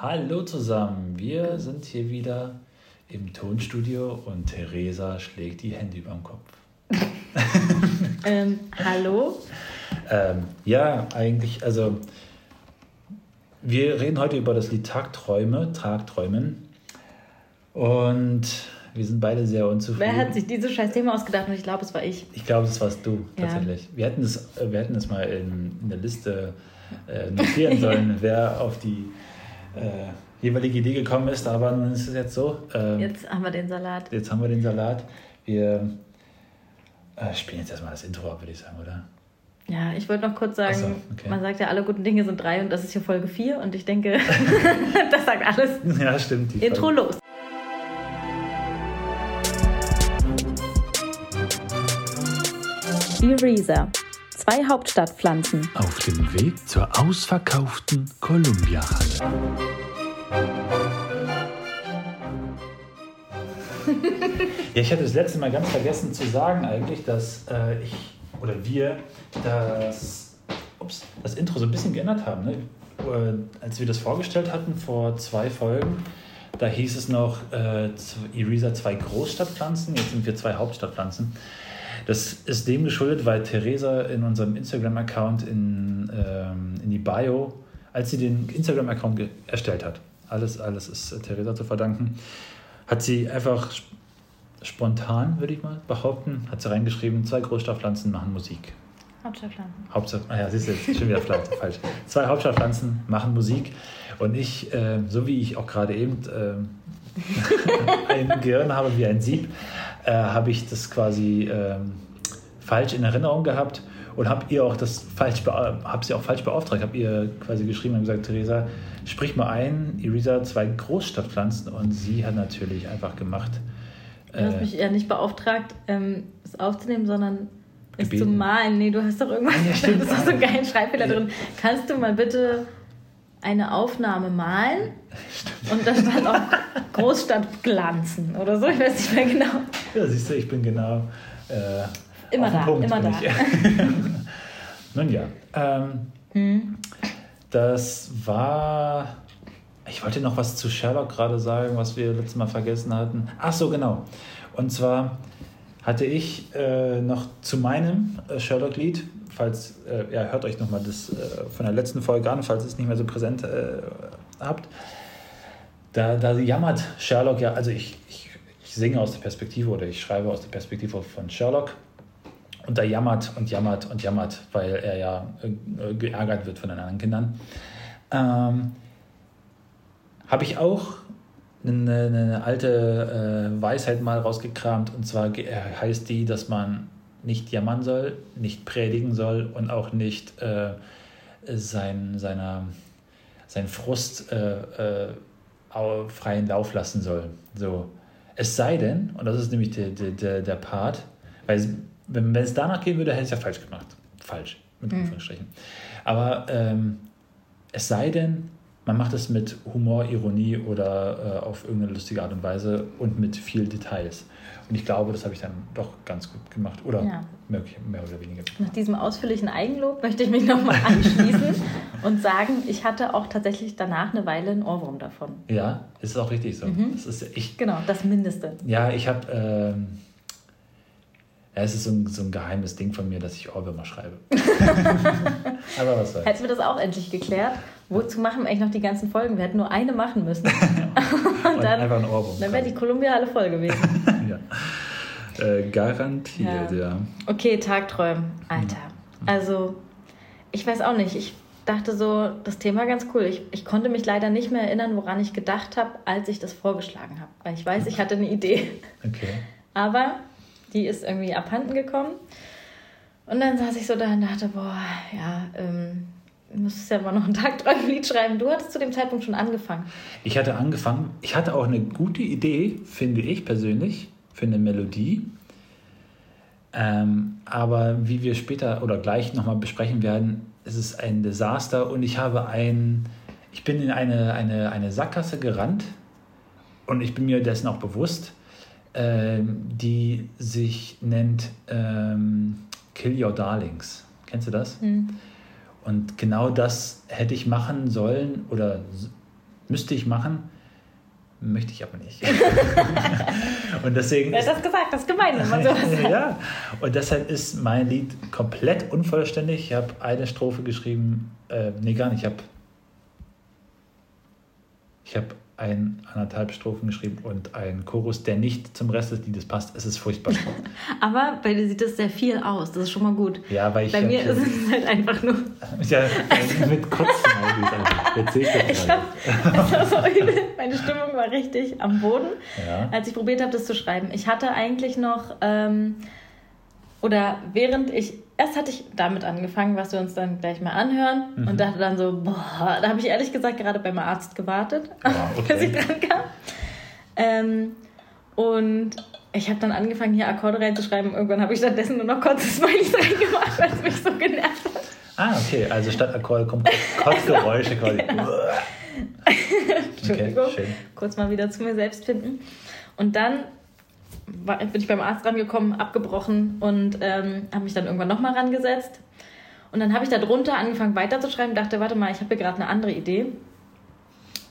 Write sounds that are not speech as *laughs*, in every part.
Hallo zusammen, wir sind hier wieder im Tonstudio und Theresa schlägt die Hände über den Kopf. *laughs* ähm, hallo? Ähm, ja, eigentlich, also wir reden heute über das Lied Tagträume, Tagträumen und wir sind beide sehr unzufrieden. Wer hat sich dieses scheiß Thema ausgedacht? Und ich glaube, es war ich. Ich glaube, das warst du tatsächlich. Ja. Wir, hätten das, wir hätten das mal in, in der Liste äh, notieren sollen, *laughs* wer auf die äh, jeweilige Idee gekommen ist, aber nun ist es jetzt so. Ähm, jetzt haben wir den Salat. Jetzt haben wir den Salat. Wir äh, spielen jetzt erstmal das Intro ab, würde ich sagen, oder? Ja, ich wollte noch kurz sagen, so, okay. man sagt ja, alle guten Dinge sind drei und das ist hier Folge 4 und ich denke, *laughs* das sagt alles. *laughs* Ja, stimmt. Intro Folge. los. Ereza. Zwei Hauptstadtpflanzen. Auf dem Weg zur ausverkauften Columbia-Halle. *laughs* ja, ich hatte das letzte Mal ganz vergessen zu sagen eigentlich, dass äh, ich oder wir das, ups, das Intro so ein bisschen geändert haben. Ne? Äh, als wir das vorgestellt hatten vor zwei Folgen, da hieß es noch äh, Erisa zwei Großstadtpflanzen, jetzt sind wir zwei Hauptstadtpflanzen. Das ist dem geschuldet, weil Theresa in unserem Instagram-Account in, ähm, in die Bio, als sie den Instagram-Account erstellt hat, alles, alles ist äh, Theresa zu verdanken, hat sie einfach spontan, würde ich mal behaupten, hat sie reingeschrieben, zwei Großstadtpflanzen machen Musik. Hauptstadtpflanzen. Hauptstadt, ah ja, siehst du, jetzt schon wieder *laughs* falsch. Zwei Hauptstadtpflanzen machen Musik und ich, äh, so wie ich auch gerade eben äh, *laughs* ein Gehirn habe wie ein Sieb, äh, habe ich das quasi ähm, falsch in Erinnerung gehabt und habe ihr auch das falsch, habe sie auch falsch beauftragt, habe ihr quasi geschrieben und gesagt, Theresa, sprich mal ein, Irisa zwei Großstadtpflanzen und sie hat natürlich einfach gemacht. Du hast äh, mich ja nicht beauftragt, ähm, es aufzunehmen, sondern es zu malen. Nee, du hast doch irgendwas, ja, stimmt. *laughs* das ist so ein geiler Schreibfehler drin. Kannst du mal bitte eine Aufnahme malen? Stimmt. Und da stand auch Großstadt glanzen oder so, ich weiß nicht mehr genau. Ja, siehst du, ich bin genau äh, immer da, Punkt, immer da. *laughs* Nun ja, ähm, hm. das war. Ich wollte noch was zu Sherlock gerade sagen, was wir letztes Mal vergessen hatten. Ach so, genau. Und zwar hatte ich äh, noch zu meinem äh, Sherlock-Lied, falls, äh, ja, hört euch nochmal das äh, von der letzten Folge an, falls ihr es nicht mehr so präsent äh, habt. Da, da jammert Sherlock ja, also ich, ich, ich singe aus der Perspektive oder ich schreibe aus der Perspektive von Sherlock und da jammert und jammert und jammert, weil er ja äh, geärgert wird von den anderen Kindern. Ähm, Habe ich auch eine, eine alte äh, Weisheit mal rausgekramt und zwar heißt die, dass man nicht jammern soll, nicht predigen soll und auch nicht äh, sein, seiner, seinen Frust äh, äh, freien Lauf lassen soll. So. Es sei denn, und das ist nämlich der, der, der Part, weil wenn, wenn es danach gehen würde, hätte ich es ja falsch gemacht. Falsch, mit mhm. Anführungsstrichen. Aber ähm, es sei denn, man macht es mit Humor, Ironie oder äh, auf irgendeine lustige Art und Weise und mit viel Details. Und ich glaube, das habe ich dann doch ganz gut gemacht. Oder ja. mehr, mehr, oder weniger. Nach diesem ausführlichen Eigenlob möchte ich mich nochmal anschließen *laughs* und sagen, ich hatte auch tatsächlich danach eine Weile einen Ohrwurm davon. Ja, ist auch richtig so. Mhm. Das ist echt, genau, das Mindeste. Ja, ich habe. Ähm, ja, es ist so ein, so ein geheimes Ding von mir, dass ich Ohrwürmer schreibe. *laughs* Aber was soll's. Hätten wir das auch endlich geklärt? Wozu machen wir eigentlich noch die ganzen Folgen? Wir hätten nur eine machen müssen. *laughs* Und dann, einfach ein Ohrwurm. Dann wäre die Columbia alle voll gewesen. *laughs* ja. Äh, garantiert, ja. ja. Okay, Tagträumen. Alter. Mhm. Also, ich weiß auch nicht. Ich dachte so, das Thema ganz cool. Ich, ich konnte mich leider nicht mehr erinnern, woran ich gedacht habe, als ich das vorgeschlagen habe. Weil ich weiß, ich hatte eine Idee. Okay. Aber die ist irgendwie abhanden gekommen. Und dann saß ich so da und dachte, boah, ja, ähm, müsstest ja mal noch einen Tag *laughs* dran Lied schreiben. Du hattest zu dem Zeitpunkt schon angefangen. Ich hatte angefangen. Ich hatte auch eine gute Idee, finde ich persönlich, für eine Melodie. Ähm, aber wie wir später oder gleich nochmal besprechen werden, ist es ein Desaster und ich habe ein, ich bin in eine, eine, eine Sackgasse gerannt und ich bin mir dessen auch bewusst, ähm, die sich nennt ähm, Kill Your Darlings. Kennst du das? Mhm. Und genau das hätte ich machen sollen oder Müsste ich machen, möchte ich aber nicht. *laughs* und deswegen. Wer hat das gesagt? Das ist gemein, wenn man sowas *laughs* sagt. ja, und deshalb ist mein Lied komplett unvollständig. Ich habe eine Strophe geschrieben, äh, nee, gar nicht. Ich habe ich habe ein, anderthalb Strophen geschrieben und einen Chorus, der nicht zum Rest des Liedes passt. Es ist furchtbar. *laughs* Aber bei dir sieht das sehr viel aus. Das ist schon mal gut. Ja, weil ich. Bei mir ist es halt einfach nur. *laughs* ja, mit Kotzen also. Jetzt sehe ich das ich hab, so Meine Stimmung war richtig am Boden, ja. als ich probiert habe, das zu schreiben. Ich hatte eigentlich noch. Ähm, oder während ich, erst hatte ich damit angefangen, was wir uns dann gleich mal anhören mhm. und dachte dann so, boah, da habe ich ehrlich gesagt gerade beim Arzt gewartet, oh, *laughs* okay. bis ich dran kam. Ähm, und ich habe dann angefangen, hier Akkorde reinzuschreiben. Irgendwann habe ich stattdessen nur noch Kotz-Smileys *laughs* reingemacht, weil es mich so genervt hat. Ah, okay, also statt Akkorde kommen Kotzgeräusche quasi. *laughs* Entschuldigung, okay, kurz mal wieder zu mir selbst finden. Und dann war, bin ich beim Arzt rangekommen, abgebrochen und ähm, habe mich dann irgendwann nochmal rangesetzt. Und dann habe ich da drunter angefangen weiterzuschreiben, dachte, warte mal, ich habe hier gerade eine andere Idee.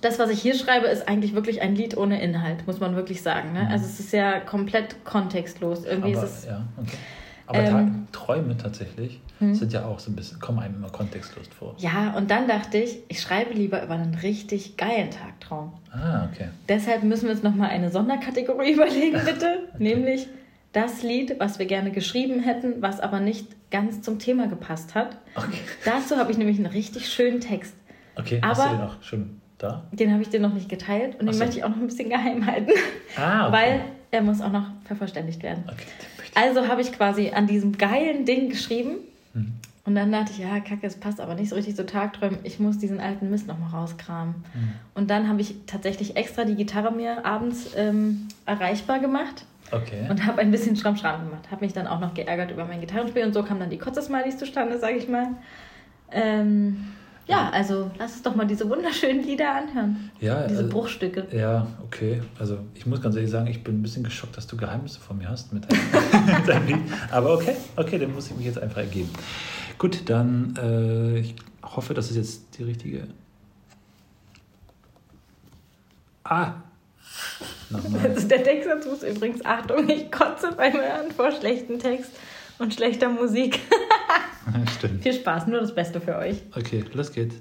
Das, was ich hier schreibe, ist eigentlich wirklich ein Lied ohne Inhalt, muss man wirklich sagen. Ne? Mhm. Also es ist ja komplett kontextlos. Irgendwie Aber, ist es, ja, okay. Aber ähm, Träume tatsächlich hm? sind ja auch so ein bisschen, kommen einem immer kontextlos vor. Ja, und dann dachte ich, ich schreibe lieber über einen richtig geilen Tagtraum. Ah, okay. Deshalb müssen wir uns nochmal eine Sonderkategorie *laughs* überlegen, bitte. *laughs* okay. Nämlich das Lied, was wir gerne geschrieben hätten, was aber nicht ganz zum Thema gepasst hat. Okay. Dazu habe ich nämlich einen richtig schönen Text. Okay, aber, hast du den auch schon da? Den habe ich dir noch nicht geteilt Also habe ich quasi an diesem geilen Ding geschrieben. Mhm. Und dann dachte ich, ja, kacke, es passt aber nicht so richtig zu Tagträumen. Ich muss diesen alten Mist nochmal rauskramen. Mhm. Und dann habe ich tatsächlich extra die Gitarre mir abends ähm, erreichbar gemacht. Okay. Und habe ein bisschen Schramm-Schramm gemacht. Habe mich dann auch noch geärgert über mein Gitarrenspiel. Und so kamen dann die Kotze-Smileys zustande, sage ich mal. Ähm, ja, also lass uns doch mal diese wunderschönen Lieder anhören. Ja, diese also, Bruchstücke. Ja, okay. Also ich muss ganz ehrlich sagen, ich bin ein bisschen geschockt, dass du Geheimnisse von mir hast mit deinem, *laughs* mit deinem Lied. Aber okay, okay, dann muss ich mich jetzt einfach ergeben. Gut, dann äh, ich hoffe, das ist jetzt die richtige. Ah! Nochmal. Also der Text dazu ist übrigens, Achtung, ich kotze beim Hören vor schlechten Text und schlechter Musik. *laughs* Stimmt. Viel Spaß, nur das Beste für euch. Okay, los geht's.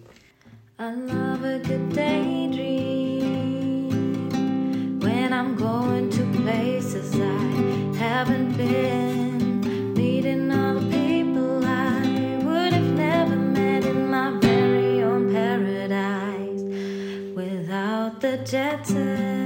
I love a good daydream when I'm going to places I haven't been, meeting all the people I would have never met in my very own paradise without the jet set.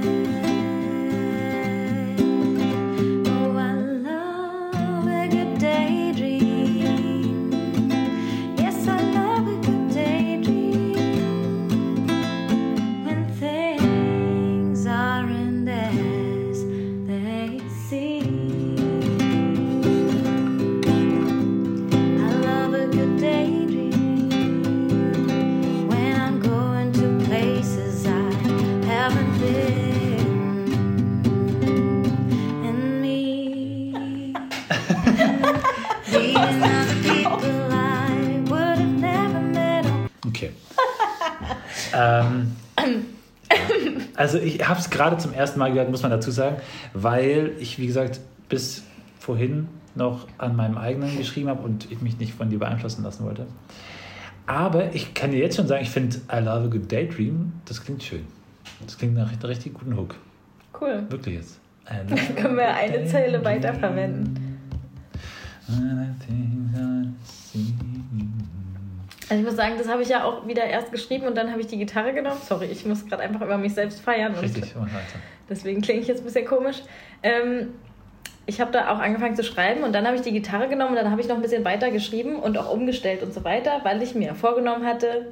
Habe es gerade zum ersten Mal gehört, muss man dazu sagen, weil ich, wie gesagt, bis vorhin noch an meinem eigenen geschrieben habe und ich mich nicht von dir beeinflussen lassen wollte. Aber ich kann dir jetzt schon sagen, ich finde I Love a Good Daydream, das klingt schön. Das klingt nach einem richtig guten Hook. Cool. Wirklich jetzt. Dann können wir eine Zeile weiterverwenden. Also ich muss sagen, das habe ich ja auch wieder erst geschrieben und dann habe ich die Gitarre genommen. Sorry, ich muss gerade einfach über mich selbst feiern. Richtig, und deswegen klinge ich jetzt ein bisschen komisch. Ähm, ich habe da auch angefangen zu schreiben und dann habe ich die Gitarre genommen und dann habe ich noch ein bisschen weiter geschrieben und auch umgestellt und so weiter, weil ich mir vorgenommen hatte,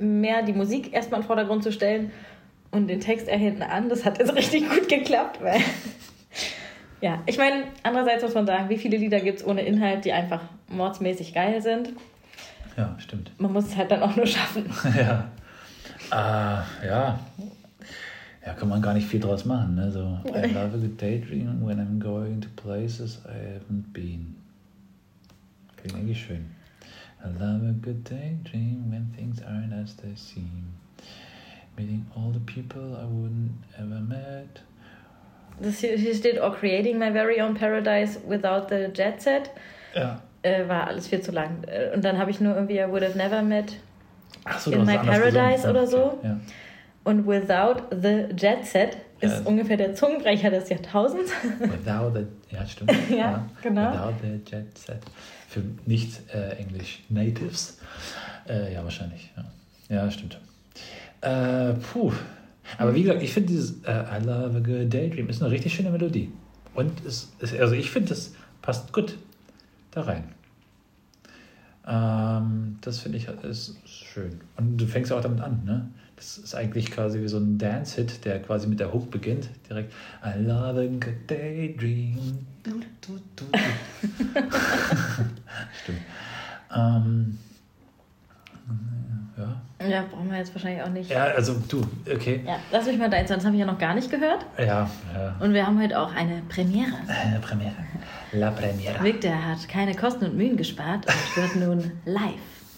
mehr die Musik erstmal in den Vordergrund zu stellen und den Text eher hinten an. Das hat jetzt *laughs* richtig gut geklappt, weil. *laughs* ja, ich meine, andererseits muss man sagen, wie viele Lieder gibt es ohne Inhalt, die einfach mordsmäßig geil sind. Ja, stimmt. Man muss es halt dann auch nur schaffen. *laughs* ja. Äh, ja. Ja, kann man gar nicht viel draus machen. Ne? So, I love a good daydream when I'm going to places I haven't been. Klingt eigentlich schön. I love a good daydream when things aren't as they seem. Meeting all the people I wouldn't ever met. Das hier, hier steht, or creating my very own paradise without the jet set. Ja. Äh, war alles viel zu lang. Äh, und dann habe ich nur irgendwie I would have never met so, in my paradise oder so. Ja. Und without the jet set ist ja. ungefähr der Zungenbrecher des Jahrtausends. Without the, ja, stimmt. *laughs* ja, ja, genau. Without the jet set. Für nicht äh, Englisch Natives. Äh, ja, wahrscheinlich. Ja, ja stimmt. Äh, puh. Aber wie gesagt, ich finde dieses uh, I Love a Good Daydream ist eine richtig schöne Melodie. Und es, es also ich finde, das passt gut da rein. Ähm, das finde ich ist schön. Und du fängst auch damit an, ne? Das ist eigentlich quasi wie so ein Dance-Hit, der quasi mit der Hook beginnt. Direkt I love a good daydream. Du, du, du, *laughs* Stimmt. Ähm, ja. Ja, brauchen wir jetzt wahrscheinlich auch nicht. Ja, also du, okay. Ja, lass mich mal da jetzt, das habe ich ja noch gar nicht gehört. Ja, ja. Und wir haben heute auch eine Premiere. Eine Premiere. La Premiere. Victor hat keine Kosten und Mühen gespart und hört nun live.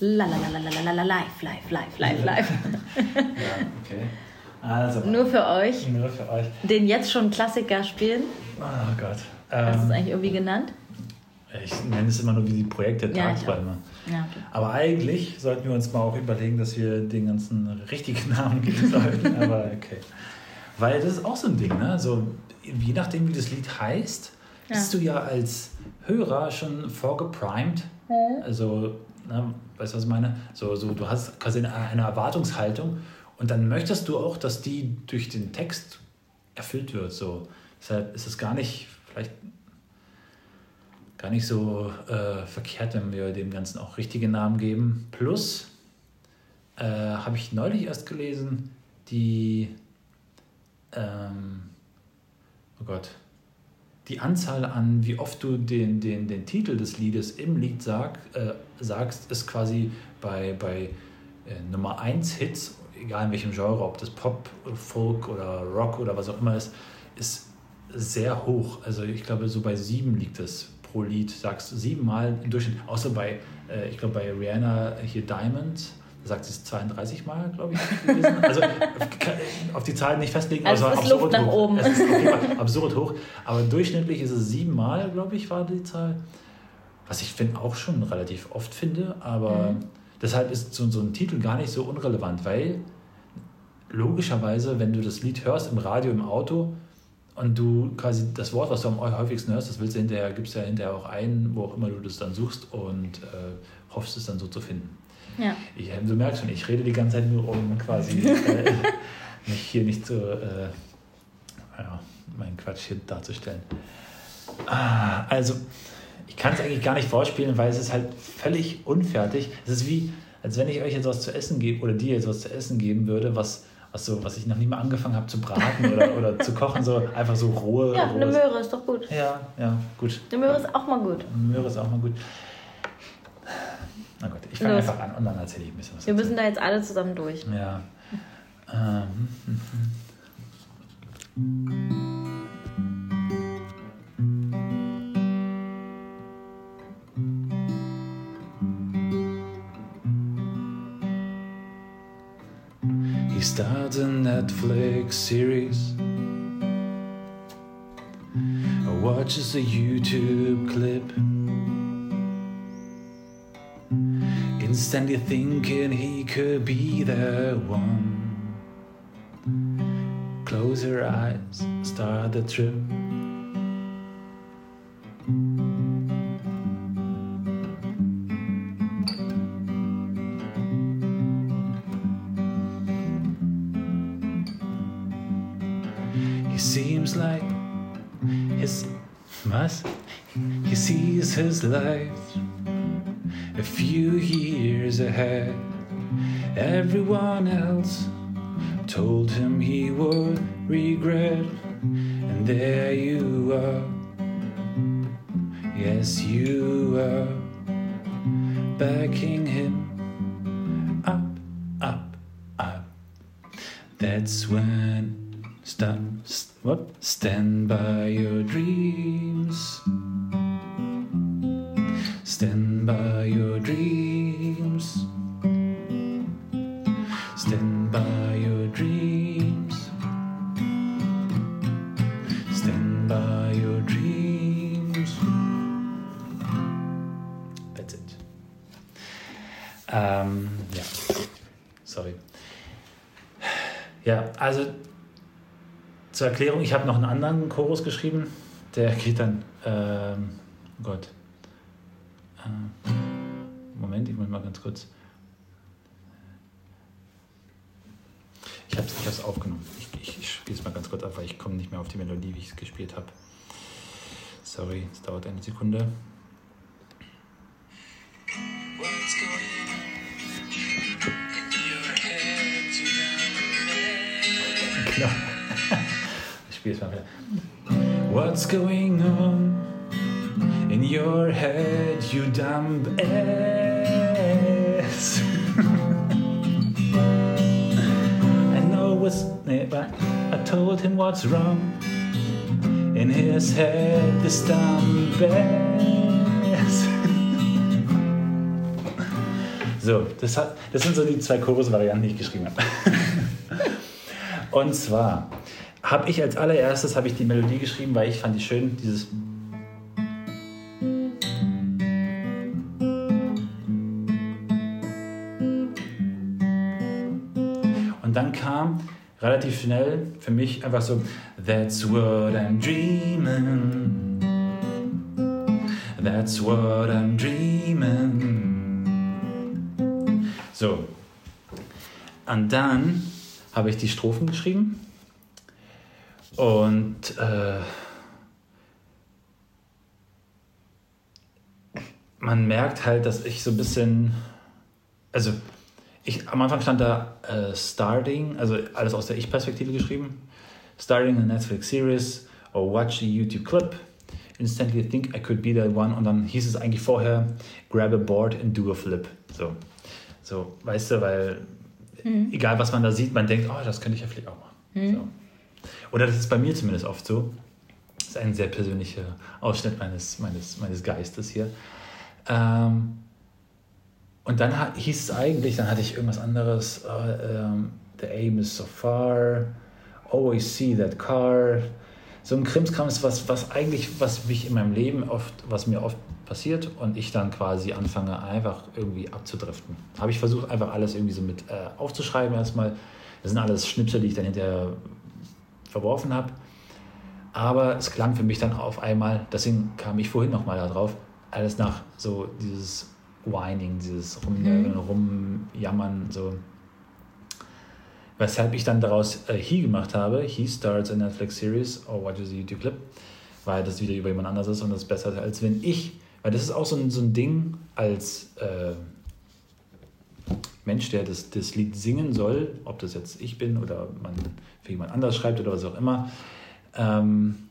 La la la la la la la live, live, live, live, live. ja, okay. Also, nur für euch. Nur für euch. Den jetzt schon Klassiker spielen. Oh Gott. Ähm, Hast du es eigentlich irgendwie genannt? Ich nenne es immer nur wie die Projekte ja, Tagträume. Ja, okay. Aber eigentlich sollten wir uns mal auch überlegen, dass wir den ganzen richtigen *laughs* Namen geben sollten. Aber okay. Weil das ist auch so ein Ding, ne? So, je nachdem, wie das Lied heißt, ja. bist du ja als Hörer schon vorgeprimed. Mhm. Also, ne, weißt du, was ich meine? So, so, du hast quasi eine, eine Erwartungshaltung und dann möchtest du auch, dass die durch den Text erfüllt wird. So. Deshalb ist es gar nicht vielleicht gar nicht so äh, verkehrt, wenn wir dem Ganzen auch richtige Namen geben. Plus äh, habe ich neulich erst gelesen, die, ähm, oh Gott, die Anzahl an, wie oft du den, den, den Titel des Liedes im Lied sag, äh, sagst, ist quasi bei, bei äh, Nummer 1 Hits, egal in welchem Genre, ob das Pop, Folk oder Rock oder was auch immer ist, ist sehr hoch. Also ich glaube, so bei sieben liegt es pro Lied sagst, siebenmal im Durchschnitt, außer bei, äh, ich glaube bei Rihanna hier Diamond, da sagt sie es 32 Mal, glaube ich. Also auf die Zahlen nicht festlegen, also aber es ist Luft nach hoch. oben. Es ist absurd hoch. Aber durchschnittlich ist es siebenmal, glaube ich, war die Zahl. Was ich finde auch schon relativ oft finde, aber mhm. deshalb ist so, so ein Titel gar nicht so unrelevant, weil logischerweise, wenn du das Lied hörst im Radio, im Auto, und du quasi das Wort, was du am häufigsten hörst, das willst du hinterher, gibst ja hinterher auch ein, wo auch immer du das dann suchst und äh, hoffst es dann so zu finden. Ja. Ich, äh, du merkst schon, ich rede die ganze Zeit nur, um quasi äh, *laughs* mich hier nicht so, äh, ja, meinen Quatsch hier darzustellen. Ah, also, ich kann es eigentlich gar nicht vorspielen, weil es ist halt völlig unfertig. Es ist wie, als wenn ich euch jetzt was zu essen gebe oder dir jetzt was zu essen geben würde, was, so, was ich noch nie mal angefangen habe zu braten oder, oder zu kochen, so einfach so rohe. Ja, eine Möhre ist doch gut. Ja, ja, gut. Eine Möhre ist auch mal gut. Eine Möhre ist auch mal gut. Na gut, ich fange einfach an und dann erzähle ich ein bisschen was. Wir müssen da jetzt alle zusammen durch. Ja. Ähm. Starts a Netflix series or watches a YouTube clip. Instantly thinking he could be the one. Close your eyes, start the trip. His life a few years ahead. Everyone else told him he would regret, and there you are. Yes, you are backing him up, up, up. That's when stop, what? Stand by your dreams. Zur Erklärung, ich habe noch einen anderen Chorus geschrieben, der *laughs* geht dann, ähm, oh Gott, äh, Moment, ich muss mal ganz kurz. Ich habe es ich aufgenommen. Ich, ich, ich spiele es mal ganz kurz ab, weil ich komme nicht mehr auf die Melodie, wie ich es gespielt habe. Sorry, es dauert eine Sekunde. *laughs* Genau. Es mal wieder. What's going on in your head, you dumb ass? *laughs* I know what's. I told him what's wrong in his head, this dumb ass. *laughs* So, das, hat, das sind so die zwei Chorusvarianten, die ich geschrieben habe. *laughs* Und zwar habe ich als allererstes habe ich die Melodie geschrieben, weil ich fand die schön, dieses Und dann kam relativ schnell für mich einfach so That's what I'm dreaming. That's what I'm dreaming. So. Und dann habe ich die Strophen geschrieben und äh, man merkt halt, dass ich so ein bisschen, also ich, am Anfang stand da äh, Starting, also alles aus der Ich-Perspektive geschrieben. Starting a Netflix series or watch a YouTube clip. Instantly think I could be that one. Und dann hieß es eigentlich vorher, grab a board and do a flip. So, so weißt du, weil mhm. egal was man da sieht, man denkt, oh, das könnte ich ja vielleicht auch machen. Mhm. So. Oder das ist bei mir zumindest oft so. Das ist ein sehr persönlicher Ausschnitt meines, meines, meines Geistes hier. Ähm, und dann hieß es eigentlich, dann hatte ich irgendwas anderes. Uh, um, the aim is so far. Always see that car. So ein Krimskrams, was, was eigentlich, was mich in meinem Leben oft, was mir oft passiert und ich dann quasi anfange einfach irgendwie abzudriften. Habe ich versucht, einfach alles irgendwie so mit äh, aufzuschreiben erstmal. Das sind alles Schnipsel, die ich dann hinterher verworfen habe. Aber es klang für mich dann auf einmal, deswegen kam ich vorhin nochmal darauf, alles nach so dieses Whining, dieses Rum, mhm. Rumjammern, so. Weshalb ich dann daraus äh, He gemacht habe. He starts a Netflix Series or watches a YouTube Clip, weil das wieder über jemand anders ist und das ist besser, als wenn ich, weil das ist auch so ein, so ein Ding als äh, Mensch, der das, das Lied singen soll, ob das jetzt ich bin oder man für jemand anders schreibt oder was auch immer, ähm,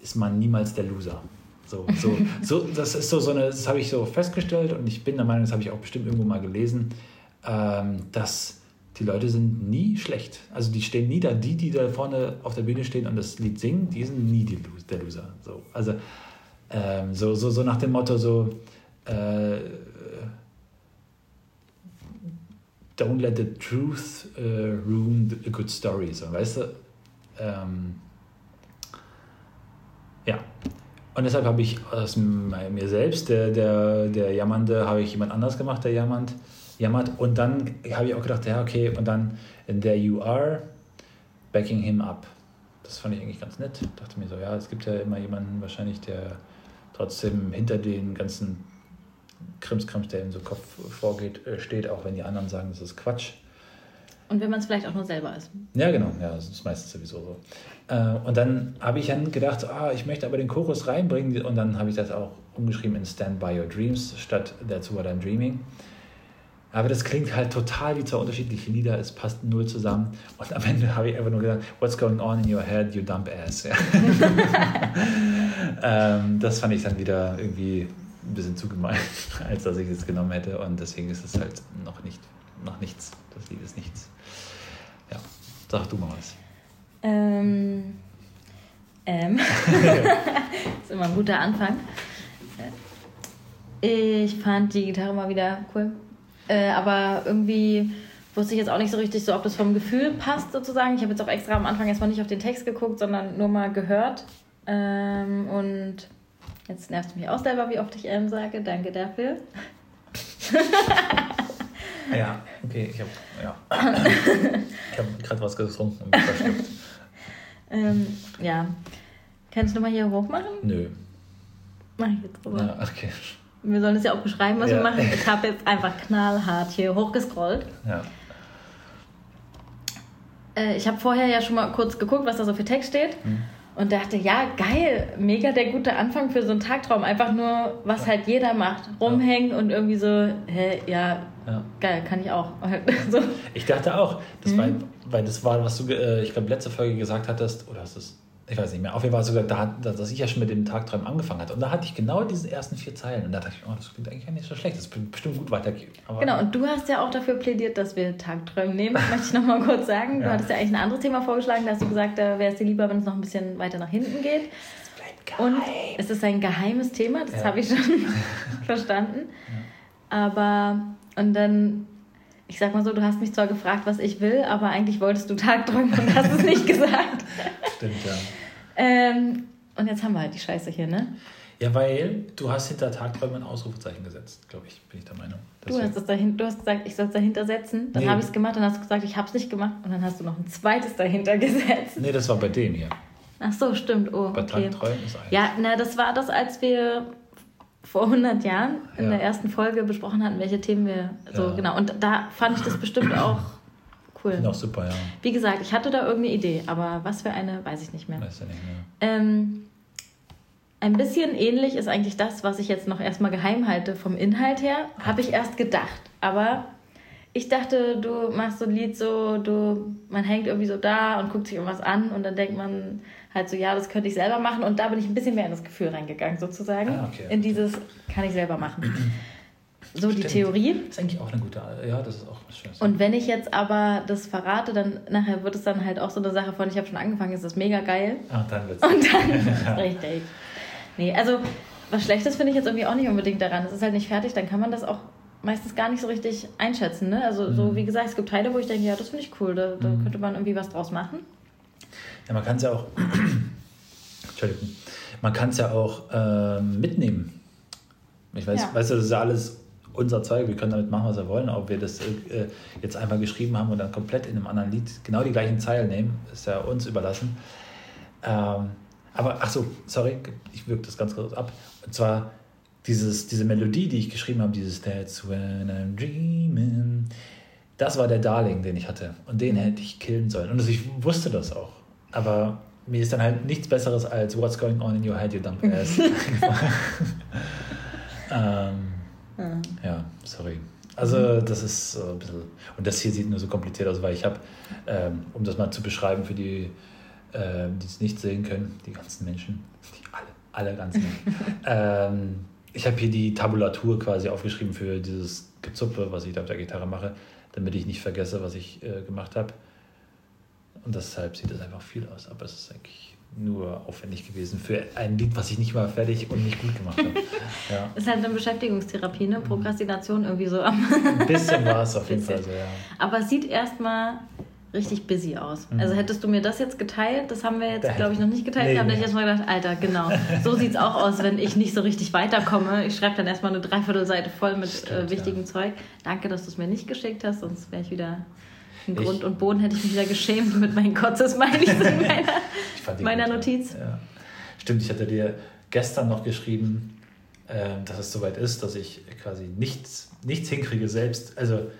ist man niemals der Loser. So, so, so, das ist so, so eine, das habe ich so festgestellt und ich bin der Meinung, das habe ich auch bestimmt irgendwo mal gelesen, ähm, dass die Leute sind nie schlecht. Also die stehen nie da, die, die da vorne auf der Bühne stehen und das Lied singen, die sind nie die, der Loser. So, also ähm, so, so, so nach dem Motto so, äh, don't let the truth uh, ruin a good story. So, weißt du? Ähm, ja. Und deshalb habe ich aus mir selbst, der, der, der Jammernde, habe ich jemand anders gemacht, der jammernd, jammert. Und dann habe ich auch gedacht, ja, okay, und dann in there you are, backing him up. Das fand ich eigentlich ganz nett. Dachte mir so, ja, es gibt ja immer jemanden wahrscheinlich, der trotzdem hinter den ganzen Krimskrams, der in so Kopf vorgeht, äh, steht, auch wenn die anderen sagen, das ist Quatsch. Und wenn man es vielleicht auch nur selber ist. Ja, genau, ja, das ist meistens sowieso so. Äh, und dann habe ich dann gedacht, ah, ich möchte aber den Chorus reinbringen und dann habe ich das auch umgeschrieben in Stand by Your Dreams statt That's What I'm Dreaming. Aber das klingt halt total wie zwei unterschiedliche Lieder, es passt null zusammen. Und am Ende habe ich einfach nur gedacht, What's going on in your head, you dump ass. Ja. *laughs* ähm, das fand ich dann wieder irgendwie ein bisschen zu gemein, *laughs* als dass ich es genommen hätte. Und deswegen ist es halt noch nicht, noch nichts. Das Lied ist nichts. Ja, sag du mal was. Ähm. Ähm. *laughs* ist immer ein guter Anfang. Ich fand die Gitarre mal wieder cool. Äh, aber irgendwie wusste ich jetzt auch nicht so richtig so, ob das vom Gefühl passt sozusagen. Ich habe jetzt auch extra am Anfang erstmal nicht auf den Text geguckt, sondern nur mal gehört. Ähm, und Jetzt nervt es mich auch selber, wie oft ich M sage. Danke dafür. Ja, okay, ich habe ja. hab gerade was getrunken und verschluckt. ähm, ja. Kannst du mal hier hoch machen? Nö. Mach ich jetzt drüber. Ja, okay. Wir sollen es ja auch beschreiben, was ja. wir machen. Ich habe jetzt einfach knallhart hier hochgescrollt. Ja. Äh, ich habe vorher ja schon mal kurz geguckt, was da so für Text steht. Hm und dachte, ja, geil, mega der gute Anfang für so einen Tagtraum. Einfach nur, was halt jeder macht. Rumhängen ja. und irgendwie so, hä, ja, ja, geil, kann ich auch. *laughs* so. Ich dachte auch, das mhm. war, weil das war, was du, äh, ich glaube, letzte Folge gesagt hattest, oder hast du es ich weiß nicht mehr, auf jeden Fall hast du gesagt, da, dass ich ja schon mit dem Tagträumen angefangen hatte. Und da hatte ich genau diese ersten vier Zeilen. Und da dachte ich, oh, das klingt eigentlich nicht so schlecht, das wird bestimmt gut weitergehen. Aber genau, und du hast ja auch dafür plädiert, dass wir Tagträumen nehmen, möchte ich nochmal kurz sagen. Du ja. hattest ja eigentlich ein anderes Thema vorgeschlagen, da hast du gesagt, da wäre es dir lieber, wenn es noch ein bisschen weiter nach hinten geht. Und es ist ein geheimes Thema, das ja. habe ich schon *laughs* verstanden. Ja. Aber, und dann ich sag mal so, du hast mich zwar gefragt, was ich will, aber eigentlich wolltest du Tagträumen und hast es nicht *laughs* gesagt. Stimmt, ja. Ähm, und jetzt haben wir halt die Scheiße hier, ne? Ja, weil du hast hinter Tagträumen ein Ausrufezeichen gesetzt, glaube ich, bin ich der Meinung. Du hast, es dahin, du hast gesagt, ich soll es dahinter setzen. Dann nee. habe ich es gemacht, dann hast du gesagt, ich habe es nicht gemacht. Und dann hast du noch ein zweites dahinter gesetzt. Nee, das war bei dem hier. Ach so, stimmt. Oh, bei okay. Tagträumen ist eins. Ja, na, das war das, als wir vor 100 Jahren in ja. der ersten Folge besprochen hatten, welche Themen wir so, ja. genau. Und da fand ich das bestimmt auch cool. Noch super, ja. Wie gesagt, ich hatte da irgendeine Idee, aber was für eine, weiß ich nicht mehr. Weiß ja nicht mehr. Ähm, ein bisschen ähnlich ist eigentlich das, was ich jetzt noch erstmal geheim halte vom Inhalt her, habe ich erst gedacht. Aber ich dachte, du machst so ein Lied so, du, man hängt irgendwie so da und guckt sich irgendwas an und dann denkt man halt so, ja, das könnte ich selber machen und da bin ich ein bisschen mehr in das Gefühl reingegangen sozusagen. Ah, okay. In dieses, kann ich selber machen. So Stimmt. die Theorie. Das ist eigentlich auch eine gute, ja, das ist auch was Schönes. Und wenn ich jetzt aber das verrate, dann nachher wird es dann halt auch so eine Sache von, ich habe schon angefangen, ist das mega geil. Ah, dann wird's. Und *laughs* dann es *laughs* richtig. Nee, also was Schlechtes finde ich jetzt irgendwie auch nicht unbedingt daran. Es ist halt nicht fertig, dann kann man das auch meistens gar nicht so richtig einschätzen. Ne? Also, mhm. so wie gesagt, es gibt Teile, wo ich denke, ja, das finde ich cool, da, da mhm. könnte man irgendwie was draus machen. Ja, man kann es ja auch, *clears throat* Entschuldigung, man kann es ja auch äh, mitnehmen. Ich weiß, ja. weißt du, das ist ja alles unser Zeug, wir können damit machen, was wir wollen. Ob wir das äh, jetzt einmal geschrieben haben und dann komplett in einem anderen Lied genau die gleichen Zeilen nehmen, ist ja uns überlassen. Ähm, aber, ach so, sorry, ich wirke das ganz kurz ab. Und zwar dieses, diese Melodie, die ich geschrieben habe, dieses That's when I'm dreaming, das war der Darling, den ich hatte. Und den hätte ich killen sollen. Und ich wusste das auch. Aber mir ist dann halt nichts Besseres als What's going on in your head, you dumb ass. *laughs* *laughs* ähm, ja, sorry. Also das ist so ein bisschen... Und das hier sieht nur so kompliziert aus, weil ich habe, ähm, um das mal zu beschreiben für die, äh, die es nicht sehen können, die ganzen Menschen, die alle, alle ganzen *laughs* ähm, ich habe hier die Tabulatur quasi aufgeschrieben für dieses Gezuppe, was ich da auf der Gitarre mache, damit ich nicht vergesse, was ich äh, gemacht habe. Und deshalb sieht es einfach viel aus, aber es ist eigentlich nur aufwendig gewesen für ein Lied, was ich nicht mal fertig und nicht gut gemacht habe. *laughs* Ja. Ist halt eine Beschäftigungstherapie, ne? Prokrastination irgendwie so am. Ein bisschen war es auf jeden Fall so, ja. Aber es sieht erstmal richtig busy aus. Mhm. Also hättest du mir das jetzt geteilt, das haben wir jetzt, glaube ich, noch nicht geteilt, nee, da habe ich erstmal gedacht, Alter, genau, so *laughs* sieht es auch aus, wenn ich nicht so richtig weiterkomme. Ich schreibe dann erstmal eine Dreiviertelseite voll mit Stimmt, äh, wichtigem ja. Zeug. Danke, dass du es mir nicht geschickt hast, sonst wäre ich wieder in Grund und Boden hätte ich mich wieder geschämt mit meinen Kotzes-Smileys in meiner, *laughs* meiner Notiz. Ja. Stimmt, ich hatte dir gestern noch geschrieben, äh, dass es soweit ist, dass ich quasi nichts, nichts hinkriege selbst. Also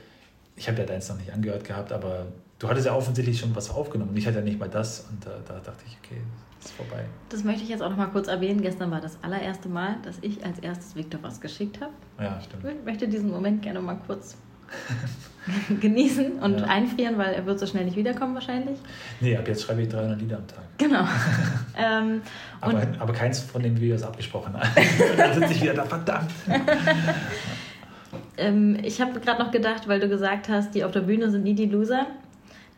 ich habe ja deins noch nicht angehört gehabt, aber du hattest ja offensichtlich schon was aufgenommen und ich hatte ja nicht mal das und da, da dachte ich, okay, ist vorbei. Das möchte ich jetzt auch noch mal kurz erwähnen. Gestern war das allererste Mal, dass ich als erstes Victor was geschickt habe. Ja, stimmt. Ich möchte diesen Moment gerne mal kurz *laughs* genießen und ja. einfrieren, weil er wird so schnell nicht wiederkommen wahrscheinlich. Nee, ab jetzt schreibe ich 300 Lieder am Tag. Genau. *laughs* ähm, aber, aber keins von den Videos abgesprochen. *laughs* dann sitze ich wieder da, verdammt. ähm, ich habe gerade noch gedacht, weil du gesagt hast, die auf der Bühne sind nie die Loser.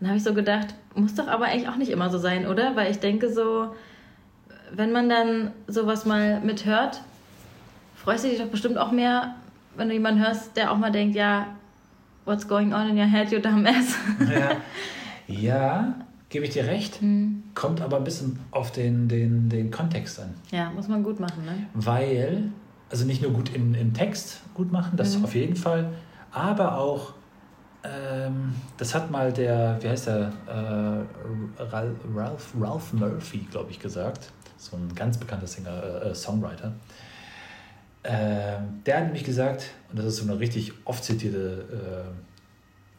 Dann habe ich so gedacht, muss doch aber eigentlich auch nicht immer so sein, oder? Weil ich denke so, wenn man dann sowas mal mithört, freust du dich doch bestimmt auch mehr, wenn du jemanden hörst, der auch mal denkt, ja, what's going on in your head, you dumb ass. Ja, *laughs* ja gebe ich dir recht. Hm. Kommt aber ein bisschen auf den, den, den Kontext an. Ja, muss man gut machen, ne? Weil, also nicht nur gut im, im Text gut machen, das mhm. auf jeden Fall, aber auch ähm, das hat mal der, wie heißt der, äh, Ralph, Ralph Murphy, glaube ich, gesagt. So ein ganz bekannter Singer, äh, Songwriter. Äh, der hat nämlich gesagt, und das ist so eine richtig oft zitierte